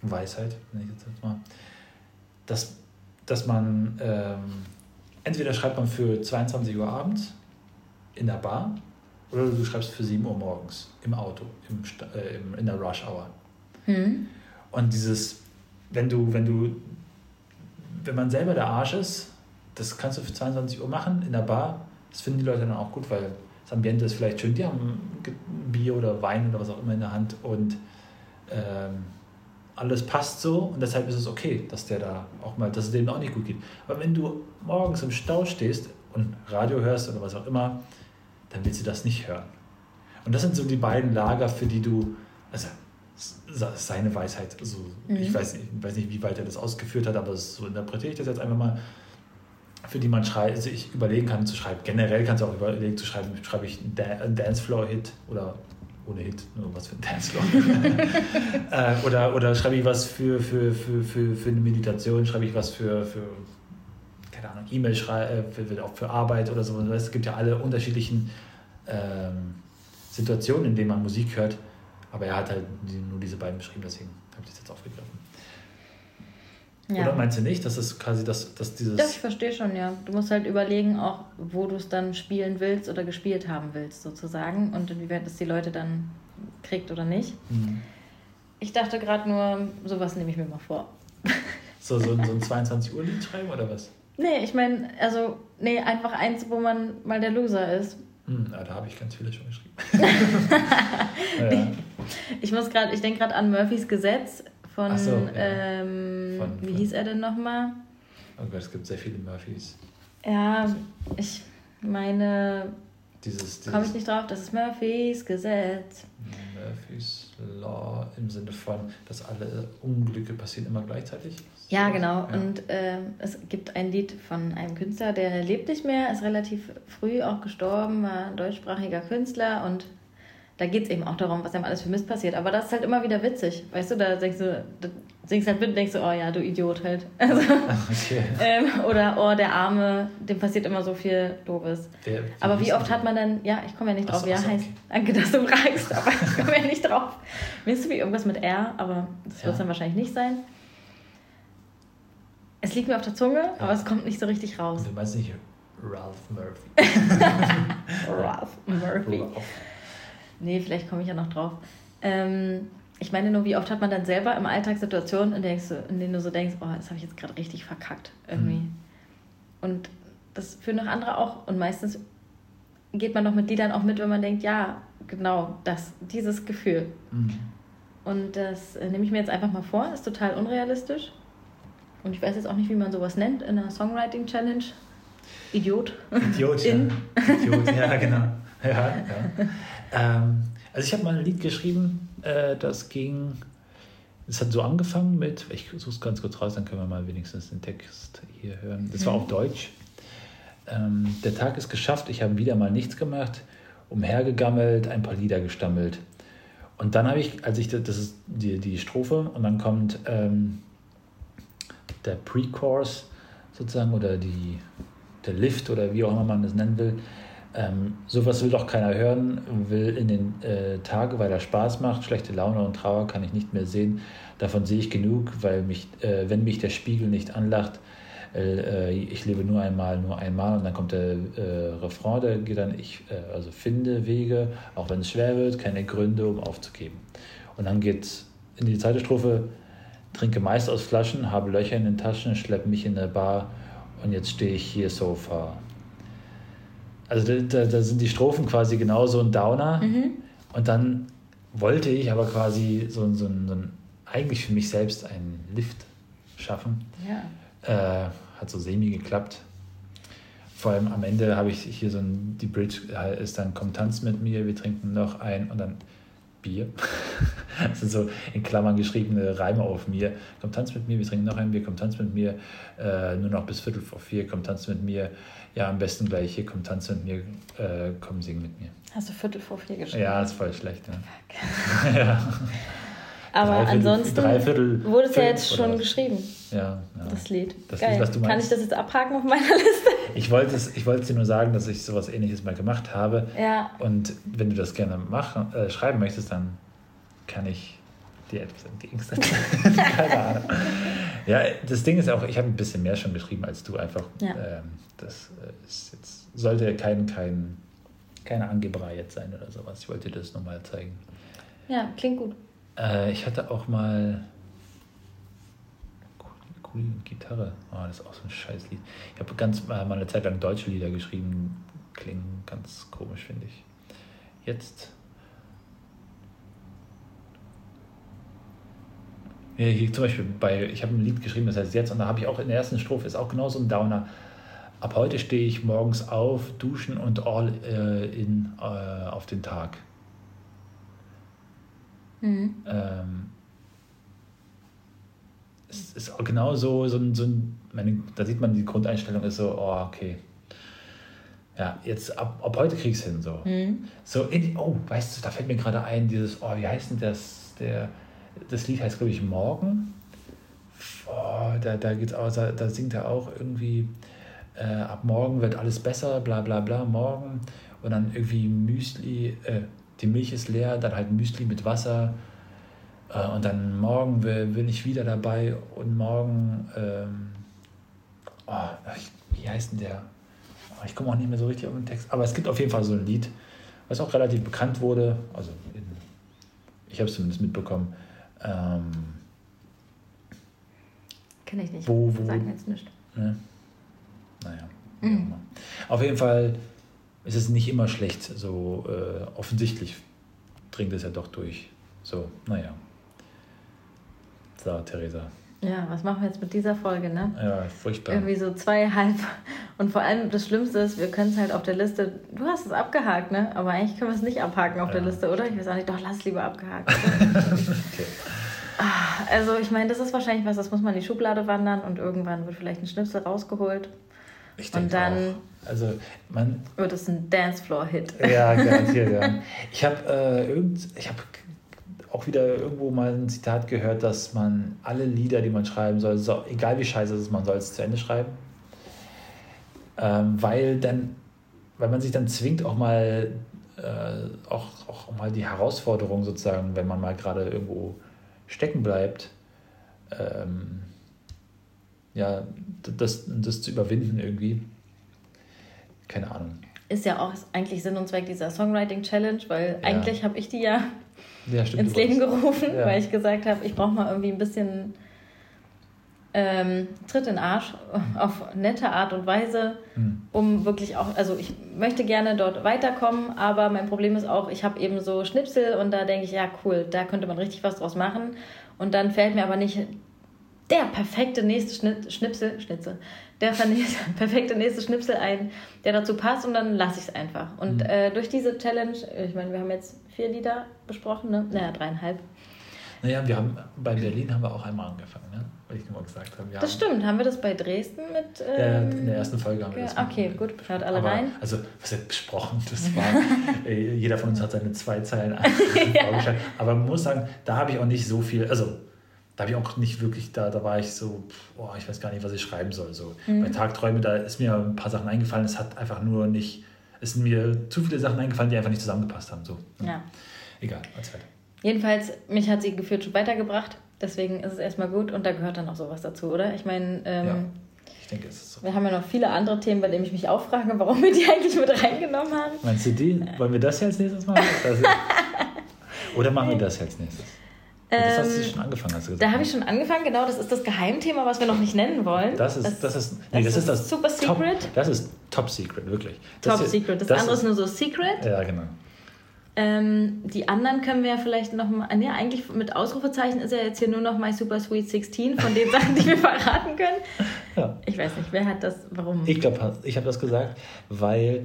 äh, Weisheit, wenn ich jetzt mal, dass, dass man ähm, entweder schreibt man für 22 Uhr abends in der Bar oder du schreibst für 7 Uhr morgens im Auto, im, äh, im in der Rush Hour. Hm. Und dieses, wenn du, wenn du, wenn man selber der Arsch ist, das kannst du für 22 Uhr machen in der Bar, das finden die Leute dann auch gut, weil das Ambiente ist vielleicht schön, die haben Bier oder Wein oder was auch immer in der Hand und ähm, alles passt so und deshalb ist es okay, dass der da auch mal, dass es dem auch nicht gut geht. Aber wenn du morgens im Stau stehst und Radio hörst oder was auch immer, dann willst du das nicht hören. Und das sind so die beiden Lager, für die du, also seine Weisheit, so, mhm. ich, weiß, ich weiß nicht, wie weit er das ausgeführt hat, aber so interpretiere ich das jetzt einfach mal, für die man sich überlegen kann zu schreiben. Generell kannst du auch überlegen zu schreiben, schreibe ich einen Dancefloor-Hit oder ohne Hit, nur was für ein Dancefloor. *laughs* äh, oder, oder schreibe ich was für, für, für, für, für eine Meditation, schreibe ich was für, für keine Ahnung, E-Mail schreiben, äh, auch für Arbeit oder so. Es gibt ja alle unterschiedlichen ähm, Situationen, in denen man Musik hört. Aber er hat halt nur diese beiden beschrieben, deswegen habe ich das jetzt aufgegriffen. Ja. Oder meinst du nicht, dass es quasi das, dass dieses. Das ich verstehe schon, ja. Du musst halt überlegen, auch wo du es dann spielen willst oder gespielt haben willst, sozusagen. Und inwieweit es die Leute dann kriegt oder nicht. Mhm. Ich dachte gerade nur, sowas nehme ich mir mal vor. So, *laughs* so, so ein 22 Uhr Lied schreiben oder was? Nee, ich meine, also, nee, einfach eins, wo man mal der Loser ist. Hm, ja, da habe ich ganz viele schon geschrieben. *laughs* *laughs* ja. Ich muss gerade, ich denke gerade an Murphys Gesetz von, so, ja. ähm, von, wie hieß er denn nochmal? Oh Gott, es gibt sehr viele Murphys. Ja, ich meine, dieses, dieses komme ich nicht drauf, das ist Murphys Gesetz. Murphys Law im Sinne von, dass alle Unglücke passieren immer gleichzeitig. Ja, genau. Ja. Und äh, es gibt ein Lied von einem Künstler, der lebt nicht mehr, ist relativ früh auch gestorben, war ein deutschsprachiger Künstler und da geht es eben auch darum, was einem alles für Mist passiert. Aber das ist halt immer wieder witzig. Weißt du, da denkst du, da singst halt mit und denkst du, oh ja, du Idiot halt. *laughs* Also, okay. ähm, oder, oh, der Arme, dem passiert immer so viel Doofes. Wie aber wie oft hat man dann, ja, ich komme ja nicht drauf, wie er heißt. Danke, dass du fragst, aber ich komme ja nicht drauf. Weißt du wie irgendwas mit R, aber das wird es ja. dann wahrscheinlich nicht sein. Es liegt mir auf der Zunge, ja. aber es kommt nicht so richtig raus. Du meinst nicht Ralph Murphy. *laughs* Ralph Murphy. Ralph. Nee, vielleicht komme ich ja noch drauf. Ähm, ich meine nur, wie oft hat man dann selber im Alltag Situationen, in, denkst du, in denen du so denkst, oh, das habe ich jetzt gerade richtig verkackt irgendwie. Mhm. Und das führen noch andere auch. Und meistens geht man doch mit Liedern auch mit, wenn man denkt, ja, genau, das, dieses Gefühl. Mhm. Und das äh, nehme ich mir jetzt einfach mal vor, ist total unrealistisch. Und ich weiß jetzt auch nicht, wie man sowas nennt in einer Songwriting Challenge. Idiot. Idiot, *laughs* ja. Idiot, ja, genau. Ja, ja. Ähm, also ich habe mal ein Lied geschrieben, äh, das ging, es hat so angefangen mit, ich suche es ganz kurz raus, dann können wir mal wenigstens den Text hier hören. Das war auf Deutsch. Ähm, der Tag ist geschafft, ich habe wieder mal nichts gemacht, umhergegammelt, ein paar Lieder gestammelt. Und dann habe ich, als ich, das ist die, die Strophe, und dann kommt ähm, der Pre-Chorus sozusagen oder die, der Lift oder wie auch immer man das nennen will. Ähm, sowas will doch keiner hören, will in den äh, Tagen, weil er Spaß macht, schlechte Laune und Trauer kann ich nicht mehr sehen. Davon sehe ich genug, weil mich, äh, wenn mich der Spiegel nicht anlacht, äh, ich lebe nur einmal, nur einmal und dann kommt der äh, Refrain, der geht dann, ich äh, also finde Wege, auch wenn es schwer wird, keine Gründe, um aufzugeben. Und dann geht es in die zweite Strophe, trinke meist aus Flaschen, habe Löcher in den Taschen, schleppe mich in der Bar und jetzt stehe ich hier so far. Also da, da, sind die Strophen quasi genauso ein Downer. Mhm. Und dann wollte ich aber quasi so, so, so ein, eigentlich für mich selbst einen Lift schaffen. Ja. Äh, hat so semi geklappt. Vor allem am Ende habe ich hier so ein, die Bridge äh, ist dann, komm, tanz mit mir, wir trinken noch ein und dann Bier. *laughs* das sind so in Klammern geschriebene Reime auf mir. Komm, tanz mit mir, wir trinken noch ein Bier, komm, tanz mit mir, äh, nur noch bis Viertel vor vier, komm, tanz mit mir. Ja, am besten gleich hier, komm, tanz mit mir, äh, komm, sing mit mir. Hast du Viertel vor vier geschrieben? Ja, ist voll schlecht. Ja. *laughs* ja. Aber dreiviertel, ansonsten dreiviertel wurde es ja jetzt schon geschrieben. Ja, ja, Das Lied. Das Geil. Lied, was du meinst. Kann ich das jetzt abhaken auf meiner *laughs* Liste? Ich wollte, es, ich wollte dir nur sagen, dass ich sowas ähnliches mal gemacht habe. Ja. Und wenn du das gerne machen, äh, schreiben möchtest, dann kann ich dir etwas entgegensetzen. Keine Ahnung. Ja, das Ding ist auch, ich habe ein bisschen mehr schon geschrieben als du. Einfach, ja. ähm, das äh, ist jetzt, sollte kein, kein, keine Angeberei jetzt sein oder sowas. Ich wollte dir das nochmal zeigen. Ja, klingt gut. Äh, ich hatte auch mal coole Gitarre. Oh, das ist auch so ein Scheißlied. Ich habe ganz mal eine Zeit lang deutsche Lieder geschrieben. Klingen ganz komisch, finde ich. Jetzt Hier zum Beispiel bei, ich habe ein Lied geschrieben, das heißt jetzt, und da habe ich auch in der ersten Strophe ist auch genau so ein Downer. Ab heute stehe ich morgens auf, duschen und all äh, in äh, auf den Tag. Mhm. Ähm, es ist auch genau so, so ein, so ein meine, da sieht man, die Grundeinstellung ist so, oh, okay. Ja, jetzt ab, ab heute kriegst du hin so. Mhm. So, in, oh, weißt du, da fällt mir gerade ein, dieses, oh, wie heißt denn das, der, das Lied heißt, glaube ich, Morgen. Oh, da, da, geht's auch, da, da singt er auch irgendwie, äh, ab morgen wird alles besser, bla bla bla, morgen. Und dann irgendwie Müsli, äh, die Milch ist leer, dann halt Müsli mit Wasser. Äh, und dann morgen bin ich wieder dabei und morgen, ähm, oh, wie heißt denn der? Oh, ich komme auch nicht mehr so richtig auf den Text. Aber es gibt auf jeden Fall so ein Lied, was auch relativ bekannt wurde. Also in, ich habe es zumindest mitbekommen. Ähm, Kenne ich nicht. Wo, wo, Sagen jetzt nicht. Ne? Naja. Mhm. Auf jeden Fall ist es nicht immer schlecht. So äh, offensichtlich dringt es ja doch durch. So, naja. So, Theresa. Ja, was machen wir jetzt mit dieser Folge, ne? Ja, furchtbar. Irgendwie so zweieinhalb. Und vor allem das Schlimmste ist, wir können es halt auf der Liste. Du hast es abgehakt, ne? Aber eigentlich können wir es nicht abhaken auf ja. der Liste, oder? Ich weiß auch nicht, doch, lass lieber abgehakt. *laughs* okay. Ah, also, ich meine, das ist wahrscheinlich was, das muss man in die Schublade wandern und irgendwann wird vielleicht ein Schnipsel rausgeholt. Ich und dann auch. Also, man, wird es ein Dancefloor-Hit. Ja, garantiert, ja. *laughs* Ich habe äh, irgend, ich habe auch wieder irgendwo mal ein Zitat gehört, dass man alle Lieder, die man schreiben soll, so, egal wie scheiße es ist, man soll es zu Ende schreiben. Ähm, weil dann, weil man sich dann zwingt, auch mal, äh, auch, auch mal die Herausforderung sozusagen, wenn man mal gerade irgendwo stecken bleibt, ähm, ja, das, das zu überwinden irgendwie. Keine Ahnung. Ist ja auch eigentlich Sinn und Zweck dieser Songwriting Challenge, weil ja. eigentlich habe ich die ja ja, stimmt, ins Leben gerufen, ja. weil ich gesagt habe, ich brauche mal irgendwie ein bisschen ähm, Tritt in Arsch *laughs* auf nette Art und Weise, mhm. um wirklich auch, also ich möchte gerne dort weiterkommen, aber mein Problem ist auch, ich habe eben so Schnipsel und da denke ich, ja cool, da könnte man richtig was draus machen und dann fällt mir aber nicht der perfekte nächste Schnitt, Schnipsel, Schnitzel, der *laughs* perfekte nächste Schnipsel ein, der dazu passt und dann lasse ich es einfach. Und mhm. äh, durch diese Challenge, ich meine, wir haben jetzt vier Lieder besprochen, ne? Naja, dreieinhalb. Naja, wir haben bei Berlin haben wir auch einmal angefangen, ne? Weil ich immer gesagt habe. das stimmt, haben wir das bei Dresden mit. Ähm, ja, in der ersten Folge haben wir das. Okay, gut, hört alle aber, rein. Also, was heißt besprochen? Das war, *laughs* äh, jeder von uns hat seine zwei Zeilen *laughs* ja. Aber man muss sagen, da habe ich auch nicht so viel, also da habe ich auch nicht wirklich, da, da war ich so, boah, ich weiß gar nicht, was ich schreiben soll. So. Mhm. Bei Tagträume, da ist mir ein paar Sachen eingefallen, es hat einfach nur nicht, es sind mir zu viele Sachen eingefallen, die einfach nicht zusammengepasst haben. So. Ja. Egal, als weiter. Jedenfalls, mich hat sie gefühlt schon weitergebracht, deswegen ist es erstmal gut und da gehört dann auch sowas dazu, oder? Ich meine, ähm, ja. Ich denke, es ist so. Wir haben ja noch viele andere Themen, bei denen ich mich auch frage, warum wir die eigentlich mit reingenommen haben. Meinst du die? Wollen wir das hier als nächstes machen? *laughs* Oder machen wir das hier als nächstes? Das hast du ähm, schon angefangen, hast du gesagt. Da habe ich schon angefangen, genau. Das ist das Geheimthema, was wir noch nicht nennen wollen. Das ist das, das ist, nee, das, das ist, das Super Secret. Top, das ist Top Secret, wirklich. Top Secret. Das, andere ist, ist nur so Secret. Ja, genau. Ähm, die anderen können wir ja vielleicht noch mal. Nee, eigentlich mit Ausrufezeichen ist ja jetzt hier nur noch My Super Sweet 16 von den *laughs* Sachen, die wir verraten können. Ja. Ich weiß nicht, wer hat das, warum? Ich glaube, ich habe das gesagt, weil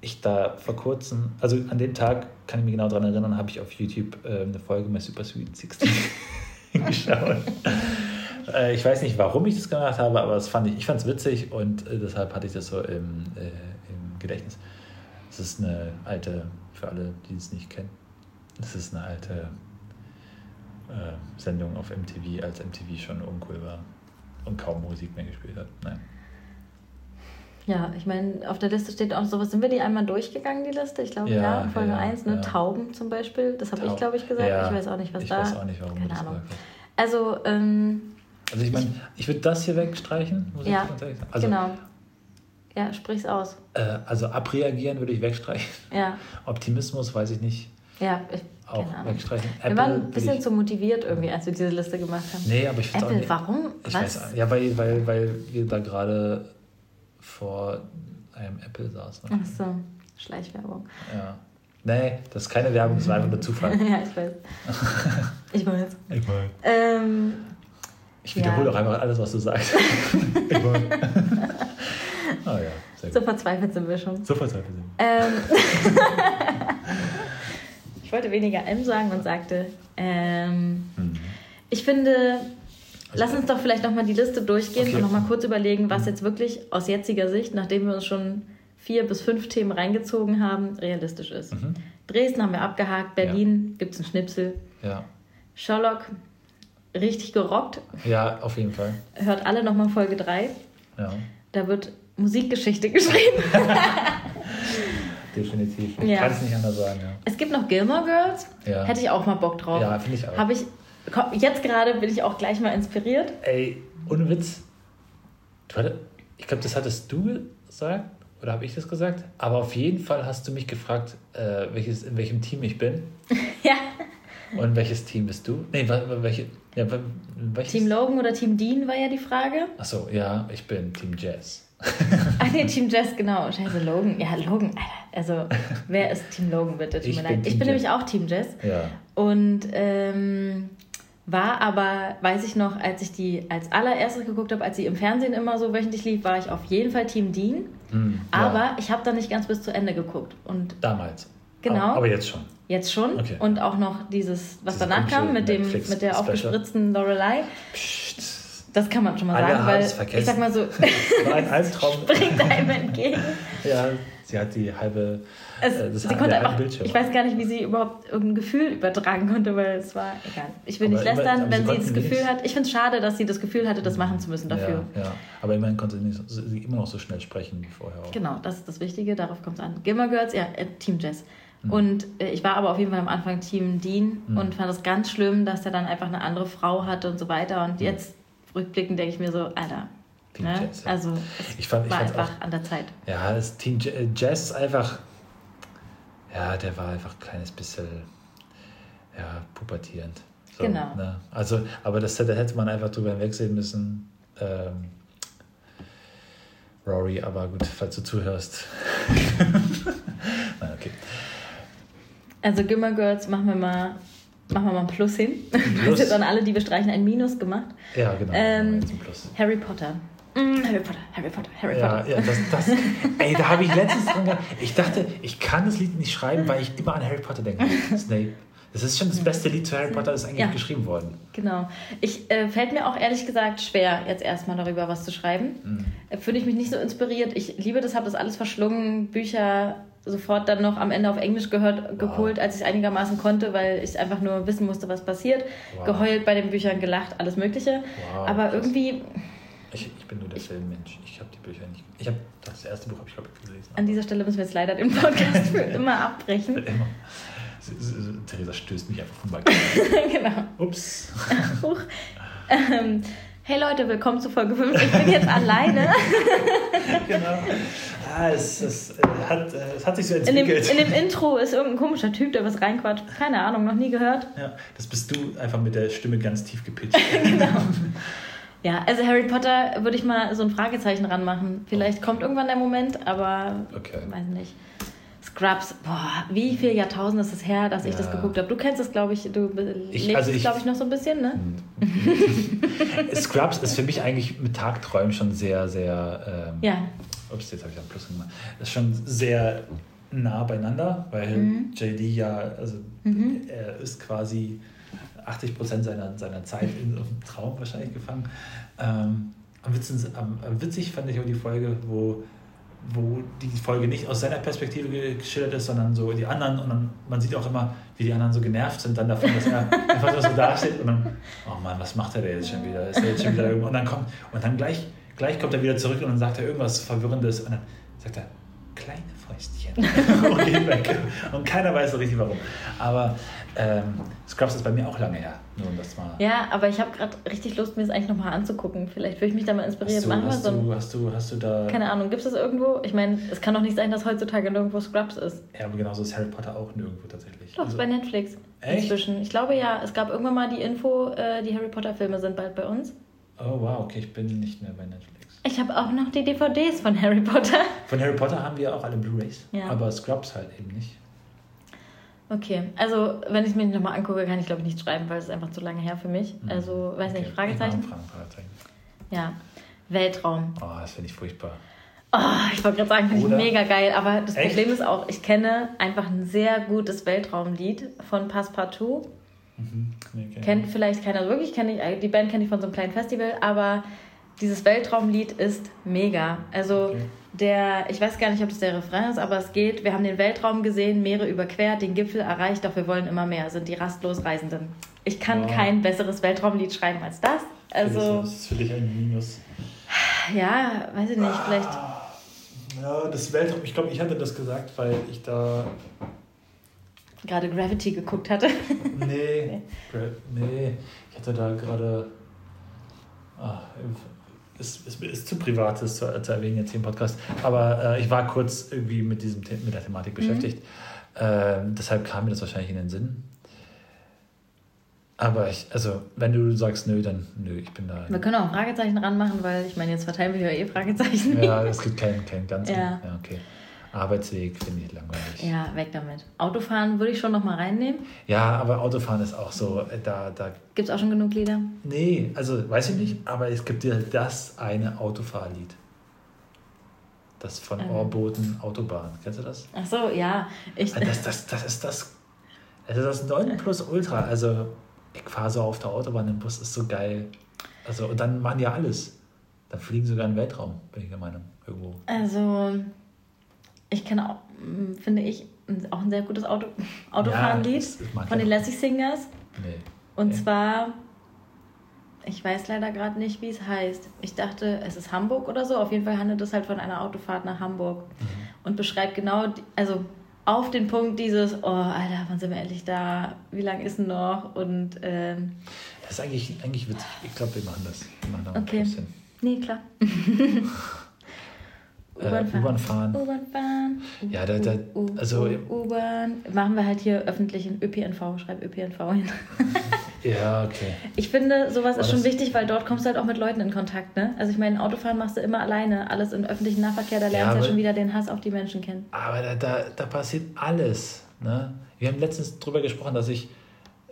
ich da vor kurzem, also an dem Tag, kann ich mich genau daran erinnern, habe ich auf YouTube äh, eine Folge mit Super Sweet 16 *laughs* geschaut. äh, ich weiß nicht, warum ich das gemacht habe, aber das fand ich, ich fand es witzig und äh, deshalb hatte ich das so im, äh, im Gedächtnis. Es ist eine alte, für alle, die es nicht kennen, das ist eine alte Sendung auf MTV, als MTV schon uncool war und kaum Musik mehr gespielt hat. Nein. Ja, ich meine, auf der Liste steht auch sowas. Sind wir die einmal durchgegangen, die Liste? Ich glaube, ja, ja Folge ja, 1, ne? Ja. Tauben zum Beispiel. Das habe ich, glaube ich, gesagt. Ich weiß auch nicht, was ich da. Ich weiß auch nicht, warum Keine Ahnung. Also, ähm, also ich meine, ich würde das hier wegstreichen, muss ja, ich also, genau. Ja, sprich's aus. Äh, also abreagieren würde ich wegstreichen. Ja. *laughs* Optimismus weiß ich nicht. Ja, ich, auch wegstreichen. Apple wir waren ein bisschen ich, zu motiviert irgendwie, als wir diese Liste gemacht haben. Nee, aber ich finde auch nicht. warum? Ich Was? Weiß, ja, weil, weil, weil wir da gerade vor einem Apple saßen. Ach so, Schleichwerbung. Ja. Nee, das ist keine Werbung, das war einfach nur Zufall. *laughs* ja, ich weiß. *laughs* ich weiß. Ich weiß. Ähm, ich wiederhole ja. auch einfach alles, was du sagst. *laughs* ich weiß. Ah ja, sehr gut. So verzweifelt sind wir schon. So verzweifelt sind wir. Ähm, ich wollte weniger M sagen und sagte, ähm, mhm. ich finde, lass uns doch vielleicht nochmal die Liste durchgehen okay. und nochmal kurz überlegen, was jetzt wirklich aus jetziger Sicht, nachdem wir uns schon vier bis fünf Themen reingezogen haben, realistisch ist. Mhm. Dresden haben wir abgehakt, Berlin ja. gibt es einen Schnipsel. Ja. Sherlock, richtig gerockt. Ja, auf jeden Fall. Hört alle nochmal Folge 3. Ja. Da wird Musikgeschichte *laughs* geschrieben. Definitiv. Ich ja. kann es nicht anders sagen. Ja. Es gibt noch Gilmore Girls. Ja. Hätte ich auch mal Bock drauf. Ja, finde ich auch. Habe ich, jetzt gerade bin ich auch gleich mal inspiriert. Ey, ohne Witz. Ich glaube, das hattest du gesagt. Oder habe ich das gesagt? Aber auf jeden Fall hast du mich gefragt, äh, welches, in welchem Team ich bin. *laughs* ja. Und welches Team bist du? Nee, welche, ja, welches? Team Logan oder Team Dean war ja die Frage. Achso, ja, ich bin Team Jazz. Ach nee, *laughs* Team Jazz, genau. Scheiße, Logan. Ja, Logan, Also, wer ist Team Logan, bitte? Tut ich mir leid. ich bin Jazz. nämlich auch Team Jazz. Ja. Und ähm, war aber, weiß ich noch, als ich die als allererstes geguckt habe, als sie im Fernsehen immer so wöchentlich lief, war ich auf jeden Fall Team Dean. Aber ja. ich habe da nicht ganz bis zu Ende geguckt. Und Damals. Genau. Aber jetzt schon. Jetzt schon. Okay. Und auch noch dieses, was dieses danach kam, mit, dem, mit der aufgespritzten Lorelei. Psst. Das kann man schon mal Alle sagen, weil ich sag mal so, *laughs* ein Albtraum. *laughs* springt einem entgegen. Ja, sie hat die halbe, es, äh, das sie konnte einfach, Bildschirm. Ich weiß gar nicht, wie sie überhaupt irgendein Gefühl übertragen konnte, weil es war egal. Ich will aber nicht lästern, immer, wenn sie das Gefühl hat. Ich finde es schade, dass sie das Gefühl hatte, das machen zu müssen dafür. Ja, ja. aber immerhin konnte sie, nicht, sie immer noch so schnell sprechen wie vorher auch. Genau, das ist das Wichtige, darauf kommt es an. Gilmore Girls, ja, äh, Team Jazz. Mhm. Und äh, ich war aber auf jeden Fall am Anfang Team Dean mhm. und fand es ganz schlimm, dass er dann einfach eine andere Frau hatte und so weiter. Und mhm. jetzt rückblickend denke ich mir so, Alter. Ne? Jazz, ja. Also ich fand, war einfach auch, an der Zeit. Ja, das Team äh, Jazz ist einfach, ja, der war einfach ein kleines bisschen ja, pubertierend. So, genau. Ne? Also, aber das, da hätte man einfach drüber hinwegsehen müssen. Ähm, Rory, aber gut, falls du zuhörst. *laughs* Nein, okay. Also Gimmer Girls machen wir mal machen wir mal ein Plus hin. *laughs* Plus. Das an alle, die wir streichen, ein Minus gemacht. Ja, genau. Ähm, Harry Potter. Mm, Harry Potter, Harry Potter, Harry Potter. Ja, das, das, ey, da habe ich letztens dran gedacht. Ich dachte, ich kann das Lied nicht schreiben, weil ich immer an Harry Potter denke. Snape. Das ist schon das beste Lied zu Harry Potter, das ist eigentlich ja. geschrieben worden. Genau. Ich äh, fällt mir auch ehrlich gesagt schwer, jetzt erstmal darüber was zu schreiben. Mhm. Äh, Fühle ich mich nicht so inspiriert. Ich liebe das, habe das alles verschlungen, Bücher sofort dann noch am Ende auf Englisch gehört, wow. geholt, als ich es einigermaßen konnte, weil ich einfach nur wissen musste, was passiert. Wow. Geheult bei den Büchern, gelacht, alles Mögliche. Wow, Aber irgendwie. Ich, ich, bin nur der Filmmensch. Ich habe die Bücher nicht. Ich habe das erste Buch habe ich glaube ich gelesen. An dieser Stelle müssen wir jetzt leider den Podcast für *laughs* immer abbrechen. immer. Theresa stößt mich einfach vom Balkon. *laughs* genau. Ups. *laughs* Ähm, hey Leute, willkommen zu Folge 5. Ich bin jetzt alleine. genau. Ah, es, es, äh, hat, äh, es hat sich so entwickelt. In dem, in dem Intro ist irgendein komischer Typ, der was reinquatscht. Keine Ahnung, noch nie gehört. Ja, das bist du einfach mit der Stimme ganz tief gepitcht. genau. Ja, also Harry Potter würde ich mal so ein Fragezeichen ranmachen. Vielleicht okay. kommt irgendwann der Moment, aber okay. weiß nicht. Scrubs, boah, wie viele Jahrtausende ist es her, dass ja. ich das geguckt habe? Du kennst es, glaube ich, du ich, lebst also es, glaube ich, noch so ein bisschen, ne? *laughs* Scrubs ist für mich eigentlich mit Tagträumen schon sehr, sehr. Ähm, ja. Ups, jetzt habe ich einen Plus gemacht. Ist schon sehr nah beieinander, weil mhm. JD ja, also mhm. er ist quasi 80 Prozent seiner, seiner Zeit in einem Traum wahrscheinlich gefangen. Ähm, am, witzig, am, am witzig fand ich auch die Folge, wo wo die Folge nicht aus seiner Perspektive geschildert ist, sondern so die anderen. Und dann, man sieht auch immer, wie die anderen so genervt sind dann davon, dass er *laughs* einfach so dasteht und dann, oh Mann, was macht er denn jetzt schon wieder? Ist er jetzt schon wieder irgendwo? Und dann kommt, und dann gleich, gleich kommt er wieder zurück und dann sagt er irgendwas Verwirrendes und dann sagt er, kleine Fäustchen *laughs* und geht weg. Und keiner weiß so richtig warum. Aber ähm, Scrubs ist bei mir auch lange her. Nur um das mal ja, aber ich habe gerade richtig Lust, mir das eigentlich nochmal anzugucken. Vielleicht würde ich mich da mal inspirieren. Machen hast, so du, hast, du, hast du da. Keine Ahnung, gibt es das irgendwo? Ich meine, es kann doch nicht sein, dass heutzutage nirgendwo Scrubs ist. Ja, aber genauso ist Harry Potter auch nirgendwo tatsächlich. Doch, also, ist bei Netflix. Echt? Inzwischen. Ich glaube ja, es gab irgendwann mal die Info, äh, die Harry Potter-Filme sind bald bei uns. Oh wow, okay, ich bin nicht mehr bei Netflix. Ich habe auch noch die DVDs von Harry Potter. Von Harry Potter haben wir auch alle Blu-Rays, ja. aber Scrubs halt eben nicht. Okay, also wenn ich mir nochmal angucke, kann ich glaube ich nicht schreiben, weil es ist einfach zu lange her für mich. Mhm. Also, weiß okay. nicht, Fragezeichen? Fragen, Fragezeichen. Ja, Weltraum. Oh, das finde ich furchtbar. Oh, ich wollte gerade sagen, finde ich mega geil. Aber das Echt? Problem ist auch, ich kenne einfach ein sehr gutes Weltraumlied von Passepartout. Mhm. Nee, Kennt vielleicht keiner wirklich, kenne ich, die Band kenne ich von so einem kleinen Festival, aber dieses Weltraumlied ist mega. Also okay. Der, ich weiß gar nicht, ob das der Refrain ist, aber es geht, wir haben den Weltraum gesehen, Meere überquert, den Gipfel erreicht, doch wir wollen immer mehr, sind die rastlos Reisenden. Ich kann wow. kein besseres Weltraumlied schreiben als das. Also, das ist für dich ein Minus. Ja, weiß ich nicht, vielleicht. Ja, das Weltraum, ich glaube, ich hatte das gesagt, weil ich da. Gerade Gravity geguckt hatte. nee, *laughs* nee, ich hatte da gerade. Ah, ist, ist, ist zu privat, das zu, zu, erwähnen jetzt hier im Podcast. Aber äh, ich war kurz irgendwie mit, diesem, mit der Thematik mhm. beschäftigt. Äh, deshalb kam mir das wahrscheinlich in den Sinn. Aber ich, also, wenn du sagst nö, dann nö, ich bin da. Wir können auch Fragezeichen ranmachen, weil ich meine, jetzt verteilen wir ja eh Fragezeichen. Ja, es gibt keinen kein ganzen. *laughs* Ja. ja, okay. Arbeitsweg finde ich langweilig. Ja, weg damit. Autofahren würde ich schon noch mal reinnehmen. Ja, aber Autofahren ist auch so, äh, da... da gibt es auch schon genug Lieder? Nee, also weiß ich nicht, aber es gibt ja das eine Autofahrlied. Das von ähm. Ohrboten Autobahn. Kennst du das? Ach so, ja. Ich, ah, das, das, das ist das... Also das 9 Plus Ultra. Also ich fahre so auf der Autobahn im Bus, ist so geil. Also und dann machen ja alles. Dann fliegen sogar in den Weltraum, bin ich der Meinung. Irgendwo. Also ich kenne auch, finde ich, auch ein sehr gutes Auto, *laughs* Autofahrenlied ja, von den Lassie Singers. Nee. Und nee. zwar, ich weiß leider gerade nicht, wie es heißt. Ich dachte, es ist Hamburg oder so. Auf jeden Fall handelt es halt von einer Autofahrt nach Hamburg mhm. und beschreibt genau, die, also auf den Punkt dieses, oh Alter, wann sind wir endlich da? Wie lange ist denn noch? Und ähm, das ist eigentlich, eigentlich witzig. Ich glaube, wir machen das. Wir machen da okay. Nee, klar. *laughs* U-Bahn fahren. U-Bahn fahren. U-Bahn fahren. Ja, da, da, also. U-Bahn. Machen wir halt hier öffentlichen ÖPNV, schreib ÖPNV hin. *laughs* ja, okay. Ich finde, sowas ist schon wichtig, weil dort kommst du halt auch mit Leuten in Kontakt, ne? Also ich meine, Autofahren machst du immer alleine. Alles im öffentlichen Nahverkehr, da lernst du ja, ja schon wieder den Hass auf die Menschen kennen. Aber da, da, da passiert alles, ne? Wir haben letztens drüber gesprochen, dass ich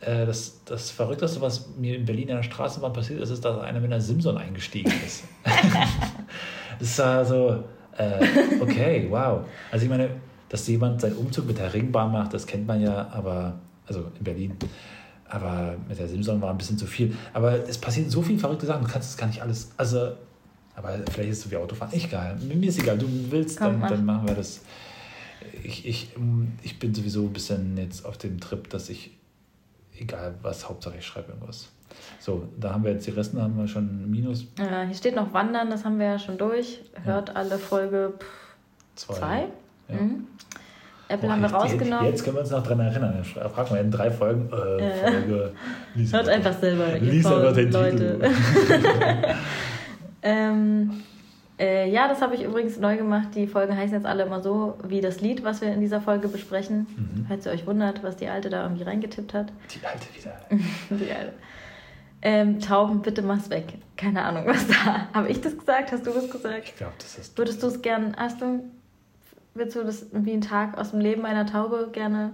äh, das, das Verrückteste, was mir in Berlin in der Straßenbahn passiert ist, ist, dass einer mit einer Simson eingestiegen ist. *laughs* *laughs* das war so, äh, okay, wow. Also ich meine, dass jemand seinen Umzug mit der Ringbahn macht, das kennt man ja, aber, also in Berlin. Aber mit der Simson war ein bisschen zu viel. Aber es passieren so viele verrückte Sachen, du kannst es gar nicht alles. Also, aber vielleicht ist es so wie Autofahren. Egal, mir ist egal. Du willst, dann, dann machen wir das. Ich, ich, ich bin sowieso ein bisschen jetzt auf dem Trip, dass ich, egal was, Hauptsache ich schreibe irgendwas. So, da haben wir jetzt die Resten, haben wir schon Minus. Ja, hier steht noch Wandern, das haben wir ja schon durch. Hört ja. alle Folge zwei. zwei. Ja. Mhm. Apple oh, haben wir rausgenommen. Jetzt, können wir uns noch dran erinnern. Frag mal in drei Folgen. Äh, Folge, Hört einfach selber. *laughs* Lies einfach den Leute. *laughs* ähm, äh, ja, das habe ich übrigens neu gemacht. Die Folgen heißen jetzt alle immer so wie das Lied, was wir in dieser Folge besprechen. Mhm. Falls ihr euch wundert, was die Alte da irgendwie reingetippt hat. Die Alte wieder. *laughs* die Alte. Ähm, Tauben, bitte mach's weg. Keine Ahnung, was da. Habe ich das gesagt? Hast du das gesagt? Ich glaube, das ist. Würdest du es gern, hast du, willst du das wie ein Tag aus dem Leben einer Taube gerne?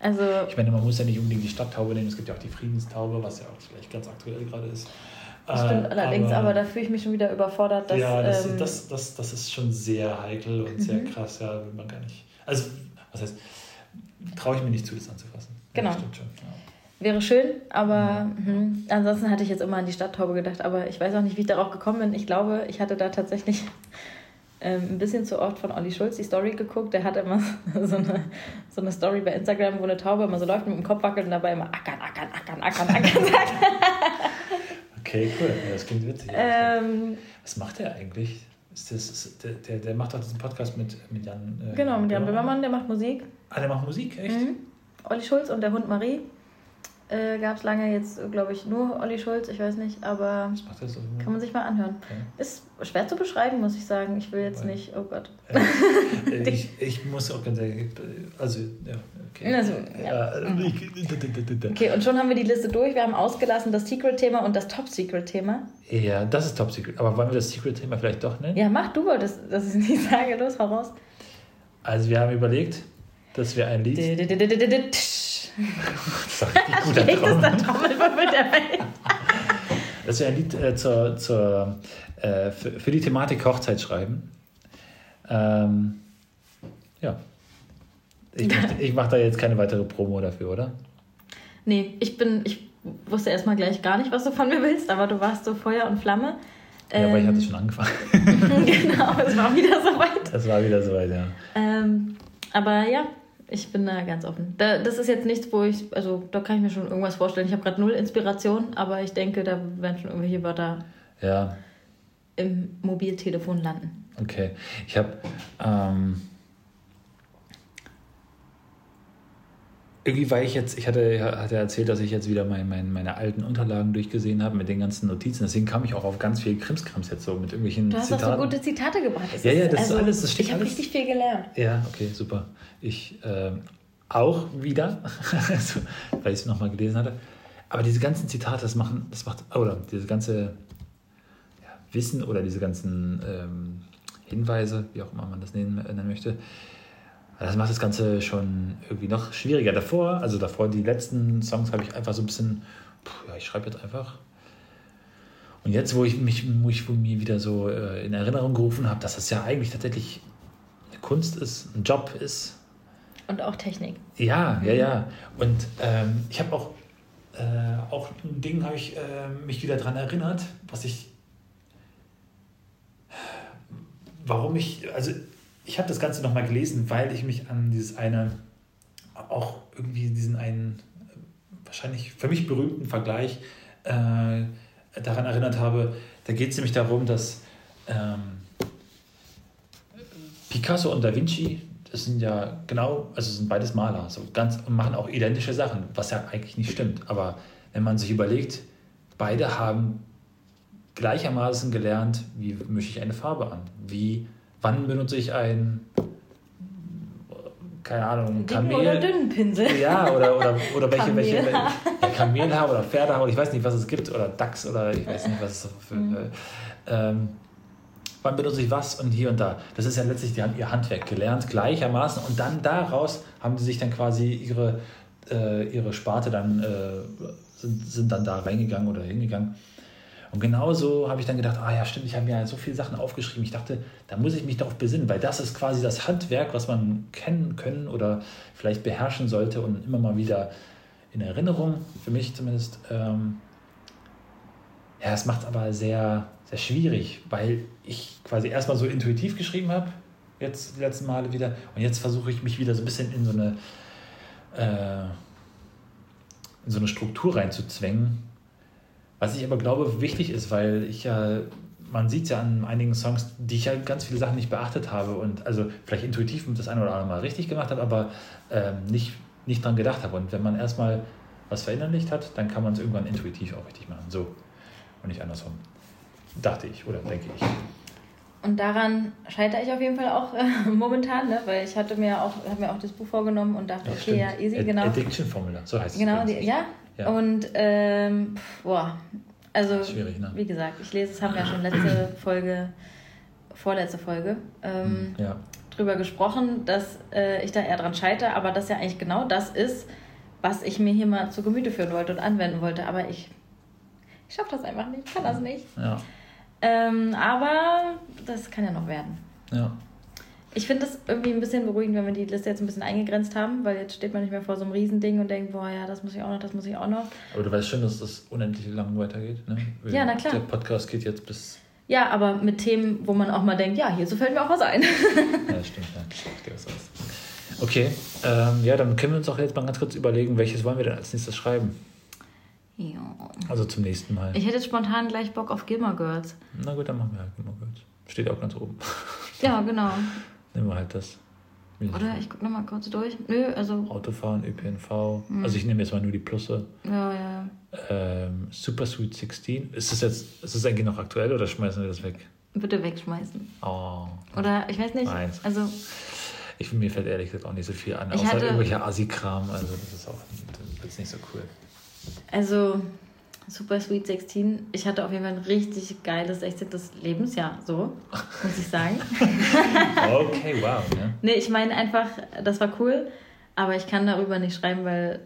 Also. Ich meine, man muss ja nicht unbedingt die Stadttaube nehmen, es gibt ja auch die Friedenstaube, was ja auch vielleicht ganz aktuell gerade ist. Das stimmt äh, allerdings, aber, aber, da fühle ich mich schon wieder überfordert. Dass, ja, das, ähm, das, das, das ist schon sehr heikel und mhm. sehr krass, ja, will man gar nicht. Also, was heißt, traue ich mir nicht zu, das anzufassen. Genau. Ja, stimmt schon. Ja. Wäre schön, aber mh. ansonsten hatte ich jetzt immer an die Stadttaube gedacht, aber ich weiß auch nicht, wie ich darauf gekommen bin. Ich glaube, ich hatte da tatsächlich *laughs* ähm, ein bisschen zu oft von Olli Schulz die Story geguckt. Der hat immer *laughs* so eine, so eine Story bei Instagram, wo eine Taube immer so läuft mit dem Kopf wackelt und dabei immer ackern, ackern, ackern, ackern, ackern *laughs* okay, cool. Ja, das klingt witzig. Ähm, Was macht der eigentlich? Ist das, ist, der, der, der macht doch diesen Podcast mit, mit Jan. Äh, genau, mit Jan Böhmermann, der macht Musik. Ah, der macht Musik, echt? Mhm. Olli Schulz und der Hund Marie äh, gab es lange jetzt, glaube ich, nur Olli Schulz, ich weiß nicht, aber so kann man sich mal anhören. Okay. Ist schwer zu beschreiben, muss ich sagen. Ich will jetzt Weil, nicht, oh Gott. Äh, *laughs* ich, ich muss auch ganz ehrlich, also, ja, okay. Also, ja. okay, und schon haben wir die Liste durch. Wir haben ausgelassen das Secret-Thema und das Top-Secret-Thema. Ja, das ist Top-Secret. Aber wollen wir das Secret-Thema vielleicht doch nennen? Ja, mach du wolltest, dass ich nicht sage. Los, voraus. Also, wir haben überlegt, dass wir ein Lied das guter Schlechtester Trommelwirbel der Welt. Das wäre ein Lied äh, zur, zur, äh, für, für, die Thematik Hochzeit schreiben. Ähm, ja. Ich mache *laughs* mach da jetzt keine weitere Promo dafür, oder? Nee, ich bin, ich wusste erstmal gleich gar nicht, was du von mir willst, aber du warst so Feuer und Flamme. Ja, ähm, aber ich hatte schon angefangen. *laughs* genau, es war wieder soweit. Es war wieder soweit, ja. Ähm, aber ja, ich bin da ganz offen. Da, das ist jetzt nichts, wo ich, also da kann ich mir schon irgendwas vorstellen. Ich habe gerade null Inspiration, aber ich denke, da werden schon irgendwelche Wörter ja. im Mobiltelefon landen. Okay. Ich habe ähm, irgendwie war ich jetzt, ich hatte, hatte erzählt, dass ich jetzt wieder mein, mein, meine alten Unterlagen durchgesehen habe mit den ganzen Notizen. Deswegen kam ich auch auf ganz viel Krimskrams jetzt so mit irgendwelchen Du hast Zitaten. auch so gute Zitate gebracht. Das ja, ja, das also, ist alles, das steht Ich habe richtig viel gelernt. Ja, okay, super. Ich äh, auch wieder, *laughs* weil ich es nochmal gelesen hatte. Aber diese ganzen Zitate, das machen, das macht, oder diese ganze ja, Wissen oder diese ganzen ähm, Hinweise, wie auch immer man das nennen, nennen möchte, das macht das Ganze schon irgendwie noch schwieriger. Davor, also davor, die letzten Songs habe ich einfach so ein bisschen, ja, ich schreibe jetzt einfach. Und jetzt, wo ich mich, wo ich mir wieder so äh, in Erinnerung gerufen habe, dass das ja eigentlich tatsächlich eine Kunst ist, ein Job ist. Und auch Technik. Ja, ja, ja. Und ähm, ich habe auch, äh, auch ein Ding, habe ich äh, mich wieder daran erinnert, was ich, warum ich, also ich habe das Ganze nochmal gelesen, weil ich mich an dieses eine, auch irgendwie diesen einen, wahrscheinlich für mich berühmten Vergleich äh, daran erinnert habe. Da geht es nämlich darum, dass ähm, Picasso und Da Vinci, das sind ja genau, also sind beides Maler, so ganz und machen auch identische Sachen, was ja eigentlich nicht stimmt. Aber wenn man sich überlegt, beide haben gleichermaßen gelernt, wie mische ich eine Farbe an, wie wann benutze ich ein, keine Ahnung, Kamel. oder dünnen Pinsel. Ja, oder, oder, oder welche, welche, ja, Kamelhaar oder Pferdehaar, ich weiß nicht, was es gibt, oder Dachs oder ich weiß nicht, was es für. Mhm. Äh, ähm, wann benutze ich was und hier und da. Das ist ja letztlich, die haben ihr Handwerk gelernt, gleichermaßen, und dann daraus haben sie sich dann quasi ihre, äh, ihre Sparte dann, äh, sind, sind dann da reingegangen oder hingegangen und genauso habe ich dann gedacht, ah ja, stimmt, ich habe mir so viele Sachen aufgeschrieben. Ich dachte, da muss ich mich darauf besinnen, weil das ist quasi das Handwerk, was man kennen können oder vielleicht beherrschen sollte und immer mal wieder in Erinnerung, für mich zumindest. Ähm, ja, es macht es aber sehr, sehr schwierig, weil ich quasi erstmal so intuitiv geschrieben habe, jetzt die letzten Male wieder, und jetzt versuche ich mich wieder so ein bisschen in so eine, äh, in so eine Struktur reinzuzwängen, was ich aber glaube, wichtig ist, weil ich ja, man sieht es ja an einigen Songs, die ich ja ganz viele Sachen nicht beachtet habe und also vielleicht intuitiv das eine oder andere Mal richtig gemacht habe, aber ähm, nicht, nicht dran gedacht habe. Und wenn man erstmal was verinnerlicht hat, dann kann man es irgendwann intuitiv auch richtig machen. So und nicht andersrum. Dachte ich oder denke ich. Und daran scheitere ich auf jeden Fall auch äh, momentan, ne? weil ich hatte mir auch, habe mir auch das Buch vorgenommen und dachte, ja, okay, stimmt. ja, easy, genau. Addiction Formula, so heißt genau, es. Genau, ja, ja. Und ähm, boah, also ne? wie gesagt, ich lese, es haben wir ja schon letzte *clears throat* Folge, vorletzte Folge, ähm, hm, ja. drüber gesprochen, dass äh, ich da eher dran scheitere, aber das ja eigentlich genau das ist, was ich mir hier mal zu Gemüte führen wollte und anwenden wollte. Aber ich, ich schaffe das einfach nicht, ich kann das nicht. Ja. Ähm, aber das kann ja noch werden. Ja. Ich finde es irgendwie ein bisschen beruhigend, wenn wir die Liste jetzt ein bisschen eingegrenzt haben, weil jetzt steht man nicht mehr vor so einem Riesending und denkt, boah, ja, das muss ich auch noch, das muss ich auch noch. Aber du weißt schon, dass das unendlich lang weitergeht, ne? ja, na klar. Der Podcast geht jetzt bis Ja, aber mit Themen, wo man auch mal denkt, ja, hierzu fällt mir auch was ein. *laughs* ja, stimmt, ja. Okay, ähm, ja, dann können wir uns auch jetzt mal ganz kurz überlegen, welches wollen wir denn als nächstes schreiben? Ja. Also zum nächsten Mal. Ich hätte spontan gleich Bock auf Gilmore Girls. Na gut, dann machen wir halt Gilmore Girls. Steht auch ganz oben. Ja, genau. Nehmen wir halt das. Oder ich gucke nochmal kurz durch. Nö, also. Autofahren, ÖPNV. Hm. Also ich nehme jetzt mal nur die Plusse. Ja, ja. Ähm, Super Sweet 16. Ist das jetzt, ist das eigentlich noch aktuell oder schmeißen wir das weg? Bitte wegschmeißen. Oh. Oder ich weiß nicht. Eins. Also. Ich, mir fällt ehrlich gesagt auch nicht so viel an, außer hatte, irgendwelche Assi-Kram. Also das ist auch das ist nicht so cool. Also Super Sweet 16. Ich hatte auf jeden Fall ein richtig geiles 16. Lebensjahr, so, muss ich sagen. *laughs* okay, wow. Ne? Nee, ich meine einfach, das war cool, aber ich kann darüber nicht schreiben, weil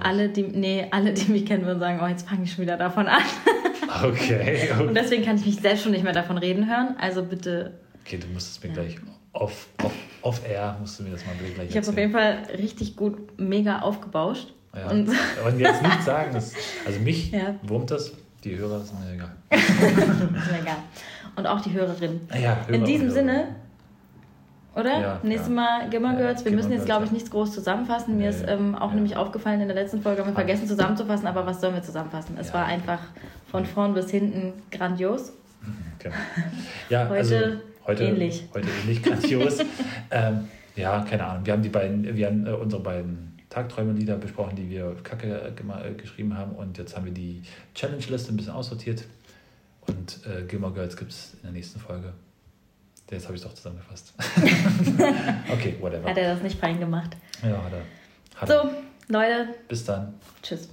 alle, die, nee, alle, die mich kennen, würden sagen, oh, jetzt fange ich schon wieder davon an. *laughs* okay, okay. Und deswegen kann ich mich selbst schon nicht mehr davon reden hören. Also bitte. Okay, du musst es mir ja. gleich off, off, off air, musst du mir das mal gleich Ich habe auf jeden Fall richtig gut, mega aufgebauscht. Ja. Und, und jetzt nicht sagen, dass, also mich ja. wurmt das, die Hörer sind mir egal. *laughs* ist mir egal. Und auch die Hörerin. Ja, Hörer In diesem Sinne, oder? Ja, Nächstes ja. Mal Gimmer Girls. Wir müssen jetzt, glaube ich, nichts groß zusammenfassen. Mir ist ähm, auch nämlich aufgefallen, in der letzten Folge haben wir vergessen zusammenzufassen, aber was sollen wir zusammenfassen? Es war einfach von vorn bis hinten grandios. Genau. Ja, heute, also, heute ähnlich. Heute ähnlich grandios. *laughs* ähm, ja, keine Ahnung. Wir haben die beiden, wir haben äh, unsere beiden Tagträume-Lieder besprochen, die wir kacke äh, geschrieben haben. Und jetzt haben wir die Challenge-Liste ein bisschen aussortiert. Und äh, Gilmore Girls gibt es in der nächsten Folge. Jetzt habe ich es doch zusammengefasst. *laughs* okay, whatever. Hat er das nicht fein gemacht? Ja, hat er. Hat so, Leute. Bis dann. Tschüss.